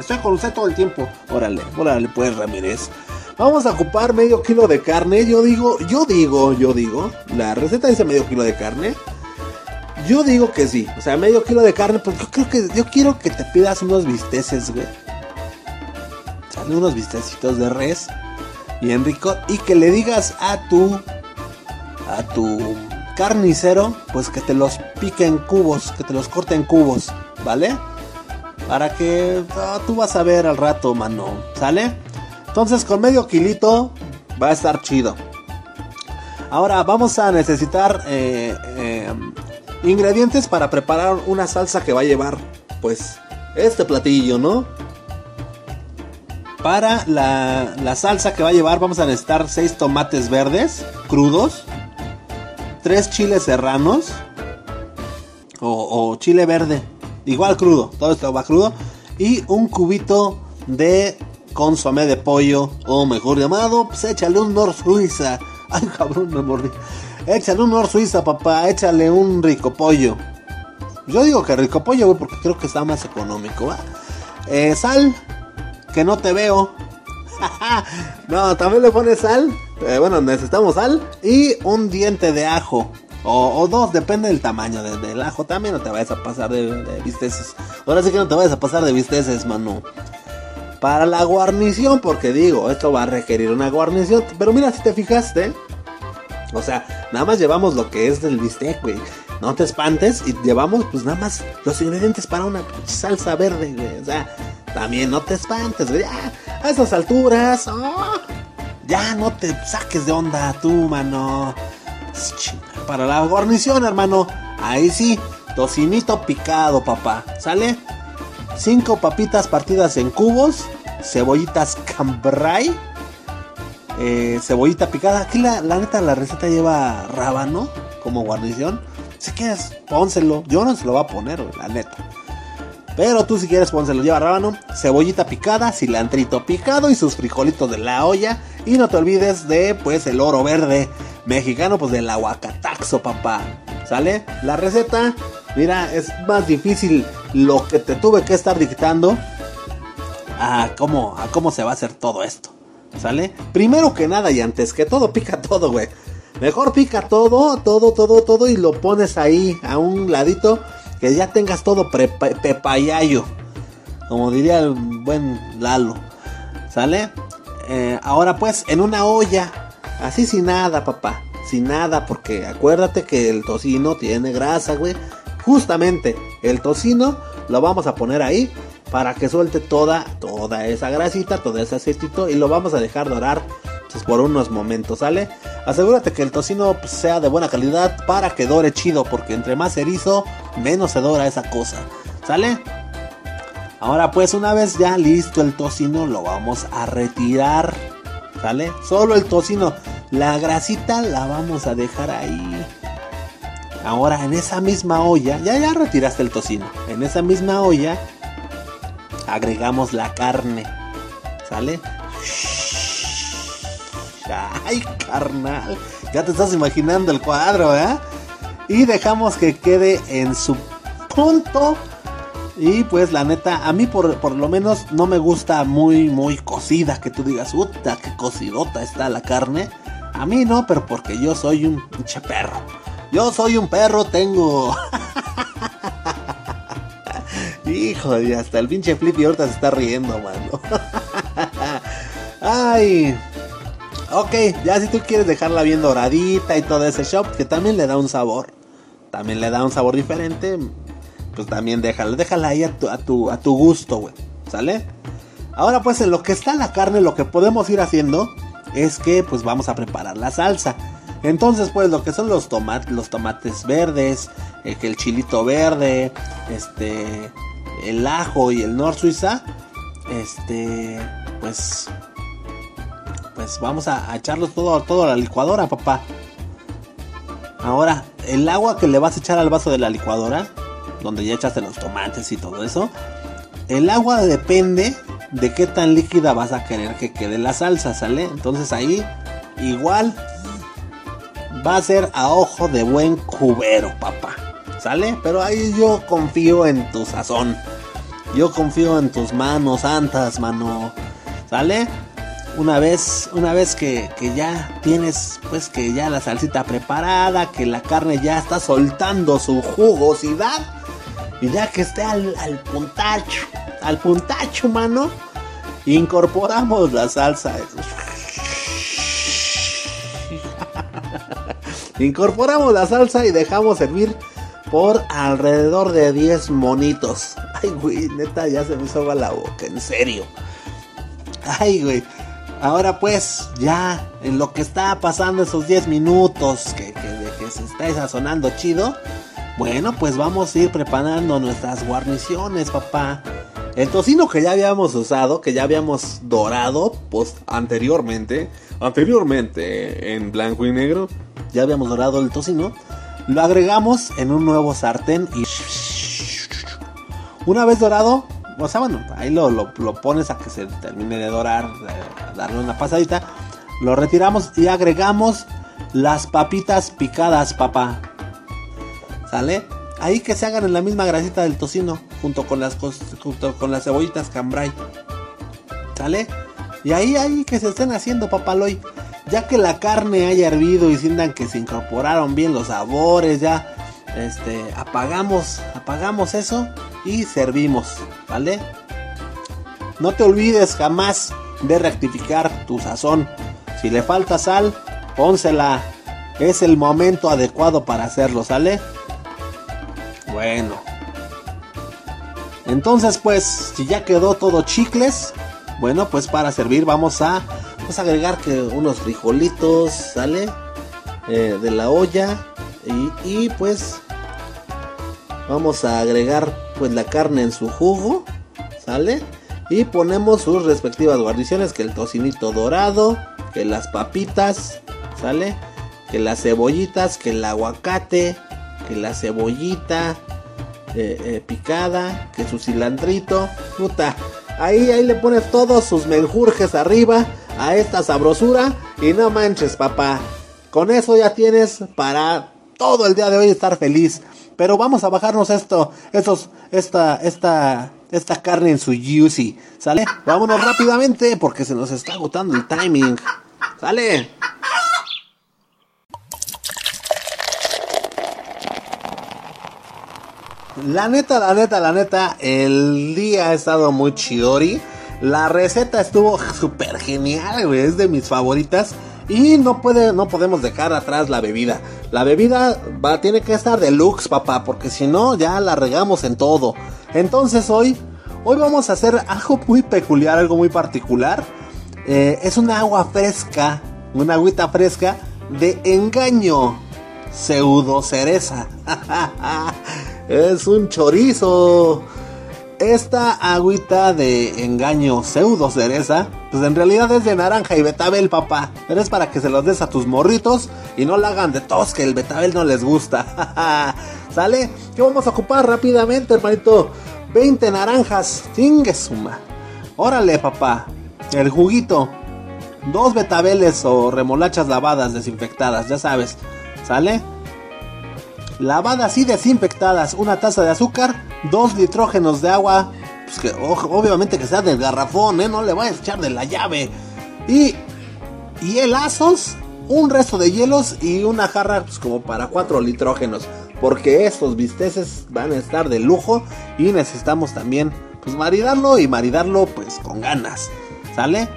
Estoy con usted todo el tiempo. Órale, órale pues Ramírez. Vamos a ocupar medio kilo de carne. Yo digo, yo digo, yo digo. La receta dice medio kilo de carne. Yo digo que sí. O sea, medio kilo de carne. Porque yo creo que yo quiero que te pidas unos bisteces, güey. Sale unos bistecitos de res. Bien rico. Y que le digas a tu. A tu carnicero. Pues que te los pique en cubos. Que te los corte en cubos. ¿Vale? Para que ah, tú vas a ver al rato, mano. ¿Sale? Entonces con medio kilito va a estar chido. Ahora vamos a necesitar eh, eh, ingredientes para preparar una salsa que va a llevar, pues, este platillo, ¿no? Para la, la salsa que va a llevar vamos a necesitar 6 tomates verdes crudos, 3 chiles serranos o, o chile verde igual crudo, todo esto va crudo. Y un cubito de consomé de pollo, o mejor llamado, pues échale un Nor Suiza. Ay, cabrón, me mordí. Échale un Nor Suiza, papá, échale un rico pollo. Yo digo que rico pollo, güey, porque creo que está más económico. Eh, sal, que no te veo. no, también le pones sal. Eh, bueno, necesitamos sal. Y un diente de ajo. O, dos, depende del tamaño del ajo. También no te vayas a pasar de, de bisteces. Ahora sí que no te vayas a pasar de bisteces, mano. Para la guarnición, porque digo, esto va a requerir una guarnición. Pero mira, si te fijaste, o sea, nada más llevamos lo que es del bistec, güey. No te espantes y llevamos, pues nada más los ingredientes para una salsa verde, güey. O sea, también no te espantes, güey. a esas alturas, oh, ya no te saques de onda tú, mano para la guarnición, hermano. Ahí sí, tocinito picado, papá. ¿Sale? Cinco papitas partidas en cubos. Cebollitas cambrai. Eh, cebollita picada. Aquí la, neta la receta lleva rábano como guarnición. Si quieres, pónselo. Yo no se lo voy a poner, la neta. Pero tú si quieres pónselo lleva rábano, cebollita picada, cilantrito picado y sus frijolitos de la olla. Y no te olvides de pues el oro verde mexicano, pues del aguacataxo, papá. ¿Sale? La receta, mira, es más difícil lo que te tuve que estar dictando a cómo, a cómo se va a hacer todo esto. ¿Sale? Primero que nada y antes que todo, pica todo, güey. Mejor pica todo, todo, todo, todo y lo pones ahí a un ladito que ya tengas todo pepayayo. Como diría el buen Lalo. ¿Sale? Eh, ahora pues en una olla. Así sin nada, papá. Sin nada, porque acuérdate que el tocino tiene grasa, güey. Justamente el tocino lo vamos a poner ahí para que suelte toda, toda esa grasita, todo ese aceitito y lo vamos a dejar dorar pues, por unos momentos, ¿sale? Asegúrate que el tocino pues, sea de buena calidad para que dore chido, porque entre más erizo, menos se dora esa cosa, ¿sale? Ahora pues una vez ya listo el tocino, lo vamos a retirar, ¿sale? Solo el tocino, la grasita la vamos a dejar ahí. Ahora en esa misma olla, ya ya retiraste el tocino, en esa misma olla agregamos la carne. ¿Sale? Ay, carnal. Ya te estás imaginando el cuadro, ¿eh? Y dejamos que quede en su punto. Y pues la neta, a mí por, por, lo menos no me gusta muy, muy cocida. Que tú digas, puta, qué cocidota está la carne. A mí no, pero porque yo soy un pinche perro. Yo soy un perro, tengo Hijo, y hasta el pinche Flippy ahorita se está riendo, mano. Ay. Ok, ya si tú quieres dejarla bien doradita y todo ese shop, que también le da un sabor. También le da un sabor diferente. Pues también déjala, déjala ahí a tu, a tu, a tu gusto, güey. ¿Sale? Ahora pues en lo que está la carne, lo que podemos ir haciendo es que pues vamos a preparar la salsa. Entonces pues lo que son los tomates, los tomates verdes, eh, el chilito verde, este, el ajo y el Nor Suiza, este, pues, pues vamos a, echarlos todo, todo a la licuadora, papá. Ahora, el agua que le vas a echar al vaso de la licuadora, donde ya echaste los tomates y todo eso, el agua depende de qué tan líquida vas a querer que quede la salsa, ¿sale? Entonces ahí, igual, va a ser a ojo de buen cubero, papá. ¿Sale? Pero ahí yo confío en tu sazón. Yo confío en tus manos santas, mano. ¿Sale? Una vez, una vez que, ya tienes, pues que ya la salsita preparada, que la carne ya está soltando su jugosidad. Y ya que esté al, al puntacho, al puntacho, mano. Incorporamos la salsa. Incorporamos la salsa y dejamos servir por alrededor de 10 monitos. Ay, güey, neta, ya se me hizo la boca, en serio. Ay, güey. Ahora pues, ya en lo que está pasando esos 10 minutos que, que, se está sazonando chido, bueno, pues vamos a ir preparando nuestras guarniciones, papá. El tocino que ya habíamos usado, que ya habíamos dorado, pues anteriormente, anteriormente en blanco y negro, ya habíamos dorado el tocino. Lo agregamos en un nuevo sartén y una vez dorado, o sea, bueno, ahí lo, lo, pones a que se termine de dorar, darle una pasadita. Lo retiramos y agregamos las papitas picadas, papá. ¿Sale? Ahí que se hagan en la misma grasita del tocino, junto con las, junto con las cebollitas cambray. ¿Sale? Y ahí, ahí que se estén haciendo, papaloy. Ya que la carne haya hervido y sientan que se incorporaron bien los sabores, ya este, apagamos, apagamos eso y servimos, ¿vale? No te olvides jamás de rectificar tu sazón. Si le falta sal, pónsela. Es el momento adecuado para hacerlo, ¿sale? Bueno. Entonces, pues, si ya quedó todo chicles, bueno, pues para servir vamos a Vamos a agregar que unos frijolitos, ¿sale? Eh, de la olla. Y, pues vamos a agregar pues la carne en su jugo, ¿sale? Y ponemos sus respectivas guarniciones, que el tocinito dorado, que las papitas, ¿sale? Que las cebollitas, que el aguacate, que la cebollita, eh, eh, picada, que su cilandrito, puta. Ahí, ahí le pones todos sus menjurjes arriba a esta sabrosura y no manches, papá. Con eso ya tienes para todo el día de hoy estar feliz. Pero vamos a bajarnos esto, estos, esta, esta, esta carne en su juicy. ¿Sale? Vámonos rápidamente porque se nos está agotando el timing. ¿Sale? La neta, la neta, la neta, el día ha estado muy chidori. La receta estuvo súper genial, güey. Es de mis favoritas. Y no puede, no podemos dejar atrás la bebida. La bebida va, tiene que estar deluxe, papá, porque si no, ya la regamos en todo. Entonces hoy, hoy vamos a hacer algo muy peculiar, algo muy particular. Eh, es una agua fresca, una agüita fresca de engaño pseudo cereza. es un chorizo. Esta agüita de engaño pseudo cereza, pues en realidad es de naranja y betabel, papá. Pero es para que se los des a tus morritos y no la hagan de tos, que el betabel no les gusta. ¿Sale? ¿Qué vamos a ocupar rápidamente, hermanito? 20 naranjas, chingue suma. Órale, papá. El juguito. Dos betabeles o remolachas lavadas desinfectadas, ya sabes. ¿Sale? Lavadas y desinfectadas, una taza de azúcar, dos nitrógenos de agua, pues que obviamente que sea del garrafón, ¿eh? No le vayas a echar de la llave. Y hielazos, un resto de hielos y una jarra pues como para cuatro nitrógenos. Porque estos bisteces van a estar de lujo y necesitamos también pues maridarlo y maridarlo pues con ganas. ¿Sale?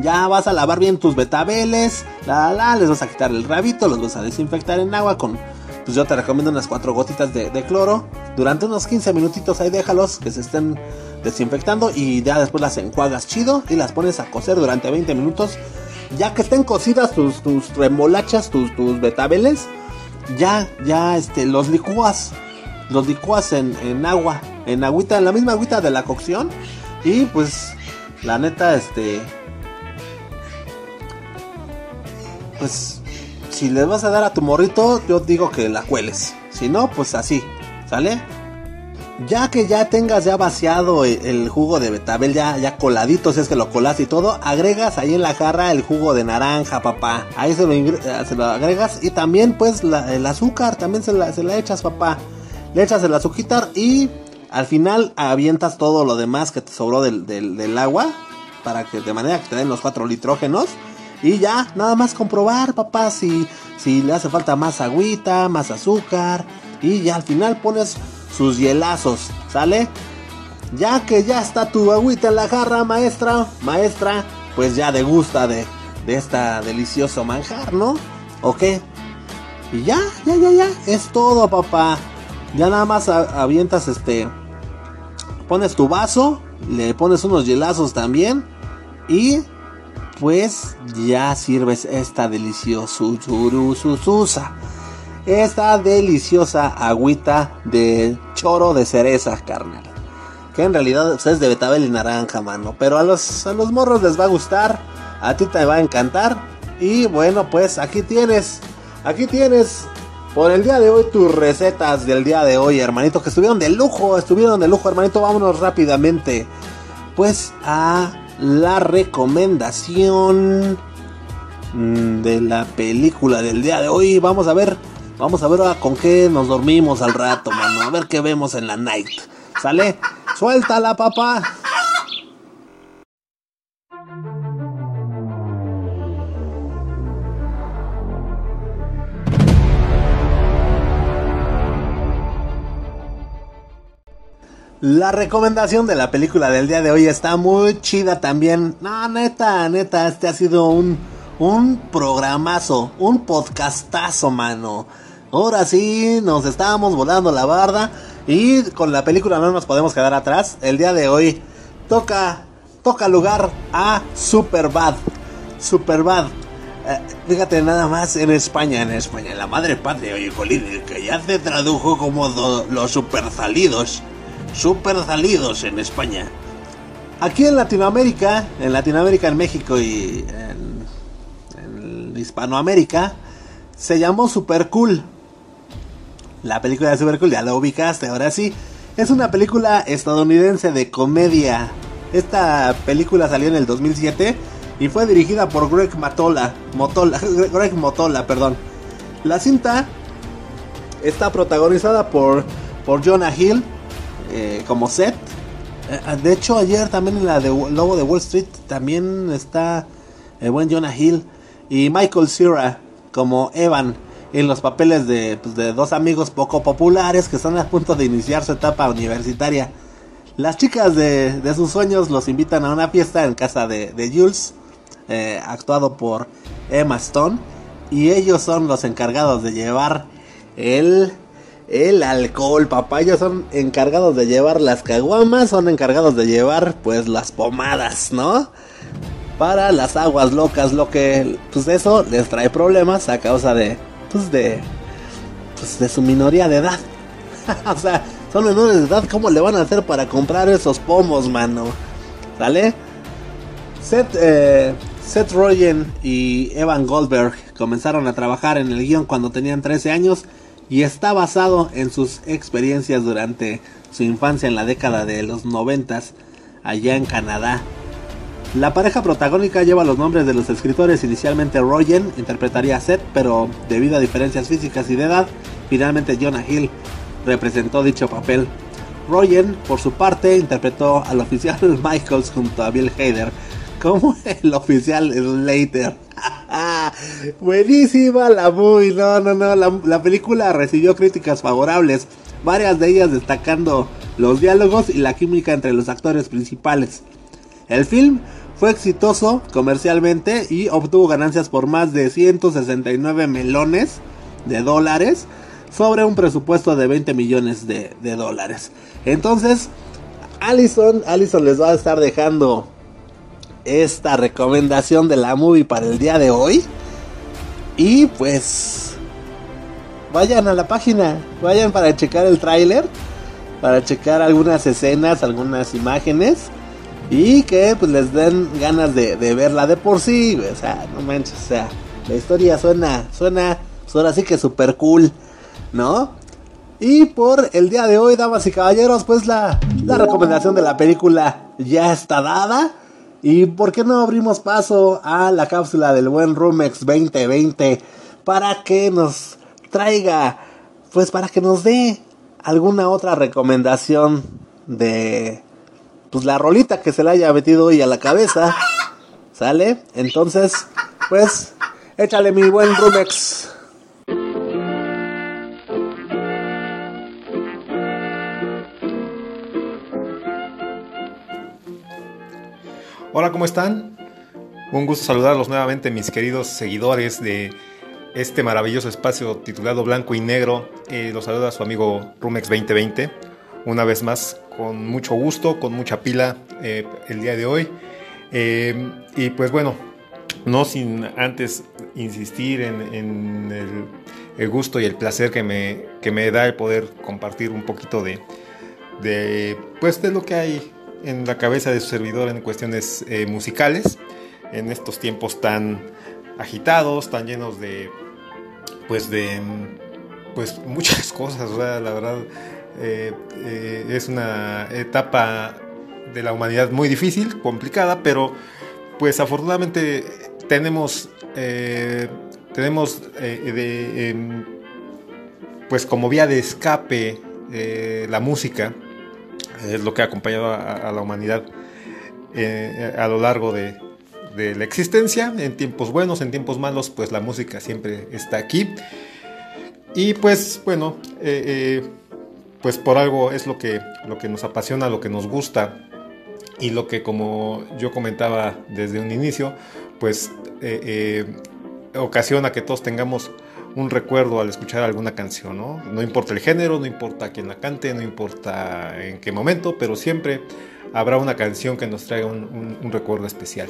Ya vas a lavar bien tus betabeles, la, la, les vas a quitar el rabito, los vas a desinfectar en agua con pues yo te recomiendo unas cuatro gotitas de, cloro. Durante unos 15 minutitos ahí déjalos que se estén desinfectando y ya después las enjuagas chido y las pones a cocer durante 20 minutos. Ya que estén cocidas tus, remolachas, tus, tus betabeles, ya, ya este, los licúas. Los licúas en, en agua, en agüita, en la misma agüita de la cocción. Y pues, la neta, este. Pues si le vas a dar a tu morrito, yo digo que la cueles. Si no, pues así, ¿sale? Ya que ya tengas ya vaciado el, jugo de betabel, ya, ya coladito, si es que lo colas y todo, agregas ahí en la jarra el jugo de naranja, papá. Ahí se lo, eh, se lo agregas y también pues el azúcar, también se la, se la echas, papá. Le echas el azúcar y al final avientas todo lo demás que te sobró del, del, del agua para que de manera que te den los cuatro nitrógenos y ya, nada más comprobar, papá, si, si le hace falta más agüita, más azúcar. Y ya al final pones sus hielazos, ¿sale? Ya que ya está tu agüita en la jarra, maestra, maestra, pues ya degusta de, de esta delicioso manjar, ¿no? ¿O qué? Y ya, ya, ya, ya, es todo, papá. Ya nada más avientas este. Pones tu vaso, le pones unos hielazos también. Y pues ya sirves esta deliciosa esta deliciosa agüita de choro de cereza, carnal. Que en realidad es de betabel y naranja, mano. Pero a los, a los morros les va a gustar. A ti te va a encantar. Y bueno, pues aquí tienes. Aquí tienes. Por el día de hoy tus recetas del día de hoy, hermanito. Que estuvieron de lujo. Estuvieron de lujo, hermanito. Vámonos rápidamente. Pues a la recomendación mm, de la película del día de hoy. Vamos a ver, vamos a ver con qué nos dormimos al rato, mano. A ver qué vemos en la night. ¿Sale? Suéltala, papá. La recomendación de la película del día de hoy está muy chida también. No, neta, neta, este ha sido un, un programazo, un podcastazo, mano. Ahora sí, nos estábamos volando la barda y con la película no nos podemos quedar atrás. El día de hoy toca, toca lugar a Superbad. Superbad. Eh, fíjate nada más en España, en España, la madre patria, oye, Colín, que ya se tradujo como los super salidos super salidos en España. Aquí en Latinoamérica, en Latinoamérica, en México y en, Hispanoamérica, se llamó Super Cool. La película de Super Cool, ya la ubicaste, ahora sí. Es una película estadounidense de comedia. Esta película salió en el 2007 y fue dirigida por Greg Matola, Motola, Greg Motola, perdón. La cinta está protagonizada por, por Jonah Hill eh, como Seth. Eh, de hecho, ayer también en la de Lobo de Wall Street también está el buen Jonah Hill y Michael Cera como Evan en los papeles de, pues, dos amigos poco populares que están a punto de iniciar su etapa universitaria. Las chicas de, sus sueños los invitan a una fiesta en casa de, de Jules, eh, actuado por Emma Stone, y ellos son los encargados de llevar el, el alcohol, papá. Ellos son encargados de llevar las caguamas, son encargados de llevar pues las pomadas, ¿no? Para las aguas locas, lo que pues eso les trae problemas a causa de pues de pues de su minoría de edad. o sea, son menores de edad, ¿cómo le van a hacer para comprar esos pomos, mano? ¿Sale? Seth, eh, Seth Rogen y Evan Goldberg comenzaron a trabajar en el guion cuando tenían 13 años y está basado en sus experiencias durante su infancia en la década de los 90 allá en Canadá. La pareja protagónica lleva los nombres de los escritores. Inicialmente Rogen interpretaría a Seth, pero debido a diferencias físicas y de edad, finalmente Jonah Hill representó dicho papel. Rogen, por su parte, interpretó al oficial Michaels junto a Bill Hader como el oficial Slater. Buenísima la muy, no, no, no, la, la, película recibió críticas favorables, varias de ellas destacando los diálogos y la química entre los actores principales. El film fue exitoso comercialmente y obtuvo ganancias por más de 169 melones de dólares sobre un presupuesto de 20 millones de, de dólares. Entonces, Allison, Allison les va a estar dejando esta recomendación de la movie para el día de hoy. Y pues vayan a la página, vayan para checar el tráiler, para checar algunas escenas, algunas imágenes y que pues les den ganas de, de verla de por sí, o sea, no manches, o sea, la historia suena, suena, pues ahora sí que super cool, ¿no? Y por el día de hoy, damas y caballeros, pues la, la recomendación de la película ya está dada. ¿Y por qué no abrimos paso a la cápsula del buen Rumex 2020 para que nos traiga, pues para que nos dé alguna otra recomendación de, pues la rolita que se le haya metido hoy a la cabeza? ¿Sale? Entonces, pues, échale mi buen Rumex. Hola, ¿cómo están? Un gusto saludarlos nuevamente, mis queridos seguidores de este maravilloso espacio titulado Blanco y Negro. Eh, los saluda su amigo Rumex 2020. Una vez más, con mucho gusto, con mucha pila eh, el día de hoy. Eh, y pues bueno, no sin antes insistir en, el, gusto y el placer que me, que me da el poder compartir un poquito de, de, pues de lo que hay en la cabeza de su servidor en cuestiones eh, musicales, en estos tiempos tan agitados, tan llenos de, pues de, pues muchas cosas, la verdad eh, eh, es una etapa de la humanidad muy difícil, complicada, pero pues afortunadamente tenemos, tenemos de, pues como vía de escape la música, es lo que ha acompañado a, la humanidad eh, a lo largo de, de, la existencia, en tiempos buenos, en tiempos malos, pues la música siempre está aquí. Y pues bueno, eh, eh, pues por algo es lo que, lo que nos apasiona, lo que nos gusta y lo que como yo comentaba desde un inicio, pues ocasiona que todos tengamos un recuerdo al escuchar alguna canción, ¿no? No importa el género, no importa quién la cante, no importa en qué momento, pero siempre habrá una canción que nos traiga un, recuerdo especial.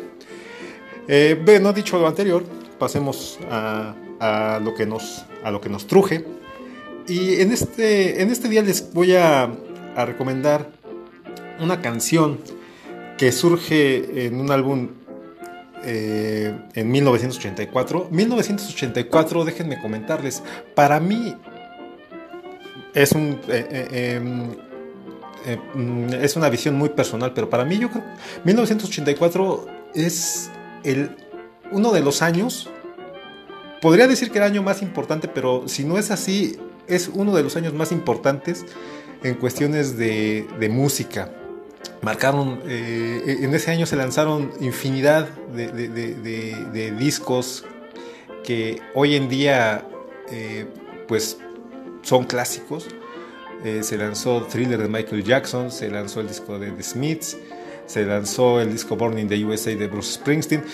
Eh, bueno, dicho lo anterior, pasemos a, lo que nos, a lo que nos truje. Y en este, en este día les voy a recomendar una canción que surge en un álbum eh, en 1984. 1984, déjenme comentarles, para mí es un... eh, eh, em, es una visión muy personal, pero para mí yo creo 1984 es el, uno de los años, podría decir que el año más importante, pero si no es así, es uno de los años más importantes en cuestiones de música. Marcaron, eh, en ese año se lanzaron infinidad de, de- de- discos que hoy en día eh, pues son clásicos. Eh, se lanzó Thriller de Michael Jackson, se lanzó el disco de The Smiths, se lanzó el disco Born in the USA de Bruce Springsteen.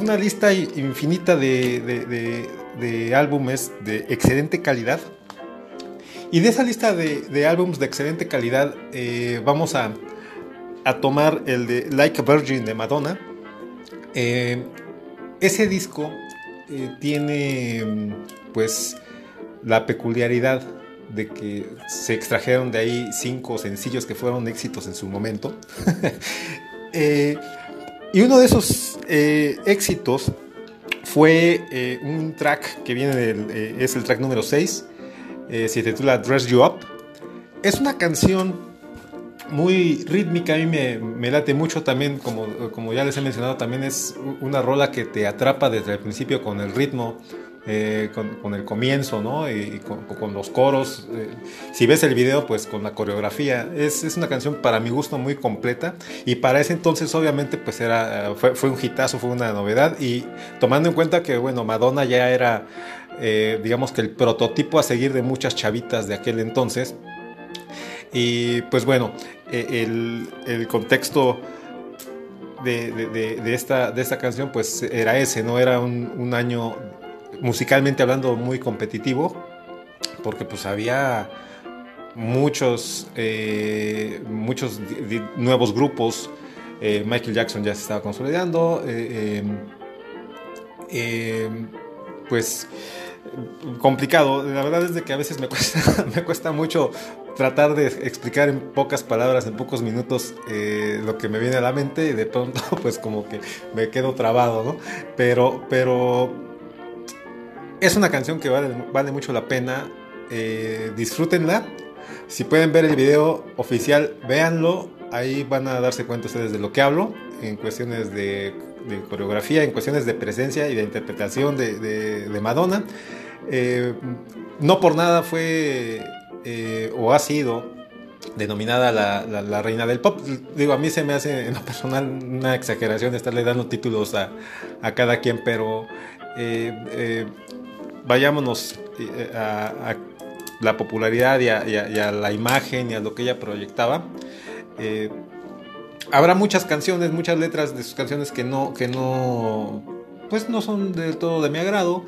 Una lista infinita de, álbumes de excelente calidad. Y de esa lista de, de álbumes de excelente calidad, vamos a, a tomar el de Like a Virgin de Madonna. Eh, ese disco eh, tiene mm, pues la peculiaridad de que se extrajeron de ahí cinco sencillos que fueron éxitos en su momento. Eh, y uno de esos éxitos fue un track que viene del, es el track número 6, eh, se titula Dress You Up. Es una canción muy rítmica, a mí me, late mucho también, como, como ya les he mencionado, también es una rola que te atrapa desde el principio con el ritmo, eh, con, el comienzo, ¿no? Y, con, los coros. eh, si ves el video, pues con la coreografía. Es, es una canción para mi gusto muy completa y para ese entonces obviamente pues era, fue, fue un hitazo, fue una novedad y tomando en cuenta que, bueno, Madonna ya era, eh, digamos que el prototipo a seguir de muchas chavitas de aquel entonces. Y pues bueno, el, el contexto de, de- de- esta, de esta canción pues era ese, ¿no? Era un, un año musicalmente hablando muy competitivo, porque pues había muchos, eh, muchos nuevos grupos. Eh, Michael Jackson ya se estaba consolidando. eh, eh, eh, pues complicado. La verdad es de que a veces me cuesta, me cuesta mucho tratar de explicar en pocas palabras, en pocos minutos, eh, lo que me viene a la mente y de pronto pues como que me quedo trabado, ¿no? Pero, pero es una canción que vale, vale mucho la pena. eh, disfrútenla. Si pueden ver el video oficial, véanlo. Ahí van a darse cuenta ustedes de lo que hablo en cuestiones de, coreografía, en cuestiones de presencia y de interpretación de, de- de Madonna. Eh, no por nada fue eh, o ha sido denominada la, la- reina del pop. Digo, a mí se me hace en lo personal una exageración estarle dando títulos a, a cada quien, pero eh, eh, vayámonos a, la popularidad y a, y a- la imagen y a lo que ella proyectaba. Habrá muchas canciones, muchas letras de sus canciones que no, que no, pues no son del todo de mi agrado.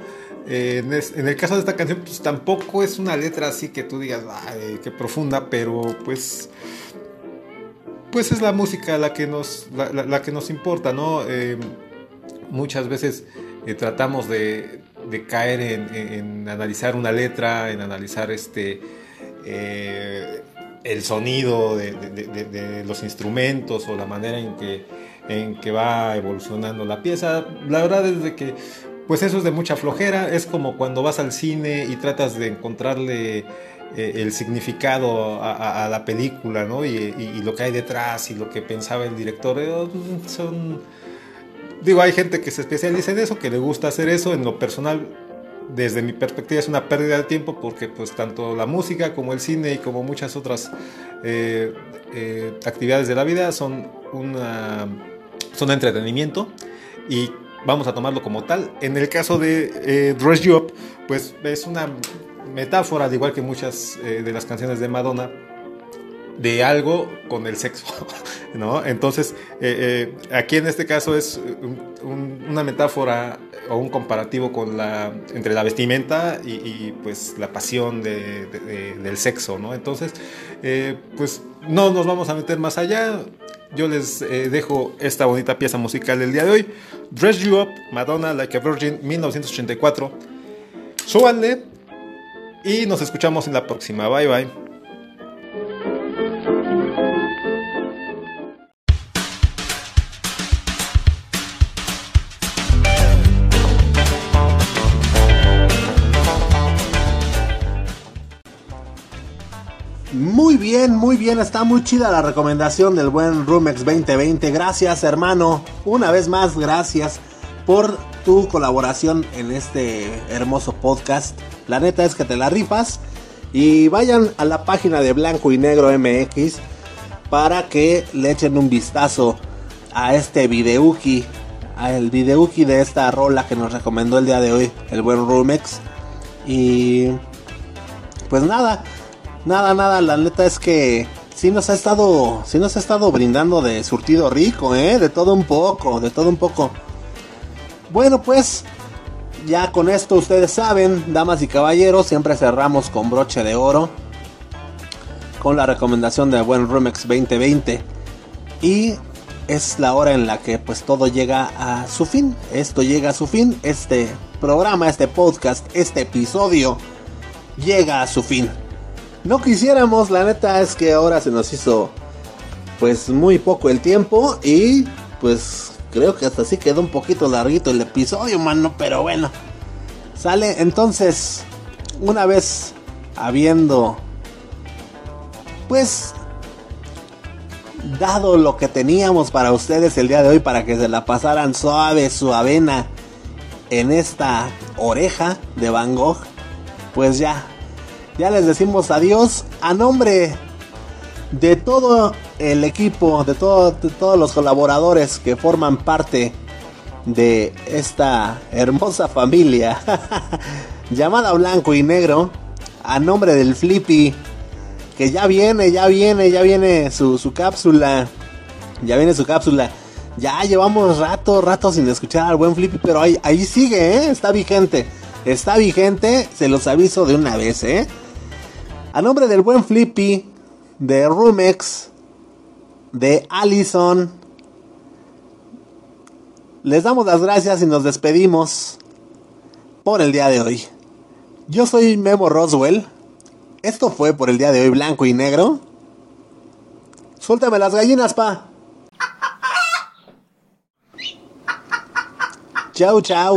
En, el caso de esta canción, pues tampoco es una letra así que tú digas, ay, qué profunda, pero pues, pues es la música la que nos, la, que nos importa, ¿no? Eh, muchas veces eh, tratamos de, caer en, analizar una letra, en analizar este eh, el sonido de, los instrumentos o la manera en que, en que va evolucionando la pieza. La verdad es que pues eso es de mucha flojera, es como cuando vas al cine y tratas de encontrarle eh, el significado a, a- a la película, ¿no? Y, lo que hay detrás y lo que pensaba el director, eh, son Digo, hay gente que se especializa en eso, que le gusta hacer eso. En lo personal, desde mi perspectiva, es una pérdida de tiempo porque pues tanto la música como el cine y como muchas otras eh, actividades de la vida son, una, son entretenimiento y vamos a tomarlo como tal. En el caso de eh, Dress You Up, pues es una metáfora, al igual que muchas eh, de las canciones de Madonna, de algo con el sexo, ¿no? Entonces, eh, eh, aquí en este caso es un- un- una metáfora o un comparativo con la, entre la vestimenta y, pues la pasión de- de- de- del sexo, ¿no? Entonces, eh, pues no nos vamos a meter más allá. Yo les eh, dejo esta bonita pieza musical del día de hoy. Dress You Up, Madonna Like a Virgin, 1984. Súbanle y nos escuchamos en la próxima. Bye bye. Muy bien, muy bien, está muy chida la recomendación del buen Rumex 2020. Gracias hermano, una vez más gracias por tu colaboración en este hermoso podcast. La neta es que te la rifas. Y vayan a la página de Blanco y Negro MX para que le echen un vistazo a este videuki, a el videuki de esta rola que nos recomendó el día de hoy el buen Rumex. Y pues nada, nada, nada, la neta es que sí nos ha estado, sí nos ha estado brindando de surtido rico, ¿eh? De todo un poco, de todo un poco. Bueno, pues ya con esto ustedes saben, damas y caballeros, siempre cerramos con broche de oro. Con la recomendación de buen Rumex 2020. Y es la hora en la que pues todo llega a su fin. Esto llega a su fin. Este programa, este podcast, este episodio llega a su fin. No quisiéramos, la neta es que ahora se nos hizo pues muy poco el tiempo y pues Creo que hasta así quedó un poquito larguito el episodio, mano, pero bueno. Sale entonces, una vez habiendo, pues, dado lo que teníamos para ustedes el día de hoy, para que se la pasaran suave, suavena en esta oreja de Van Gogh, pues ya, ya les decimos adiós a nombre de todo el equipo, de, todos los colaboradores que forman parte de esta hermosa familia llamada Blanco y Negro, a nombre del Flippy, que ya viene, ya viene, ya viene su, su cápsula, ya viene su cápsula. Ya llevamos rato, rato sin escuchar al buen Flippy, pero ahí, ahí sigue, ¿eh? está vigente. Está vigente, se los aviso de una vez, ¿eh? A nombre del buen Flippy, de Rumex, de Allison. Les damos las gracias y nos despedimos por el día de hoy. Yo soy Memo Roswell. Esto fue por el día de hoy blanco y negro. Suéltame las gallinas, pa. Chau, chau.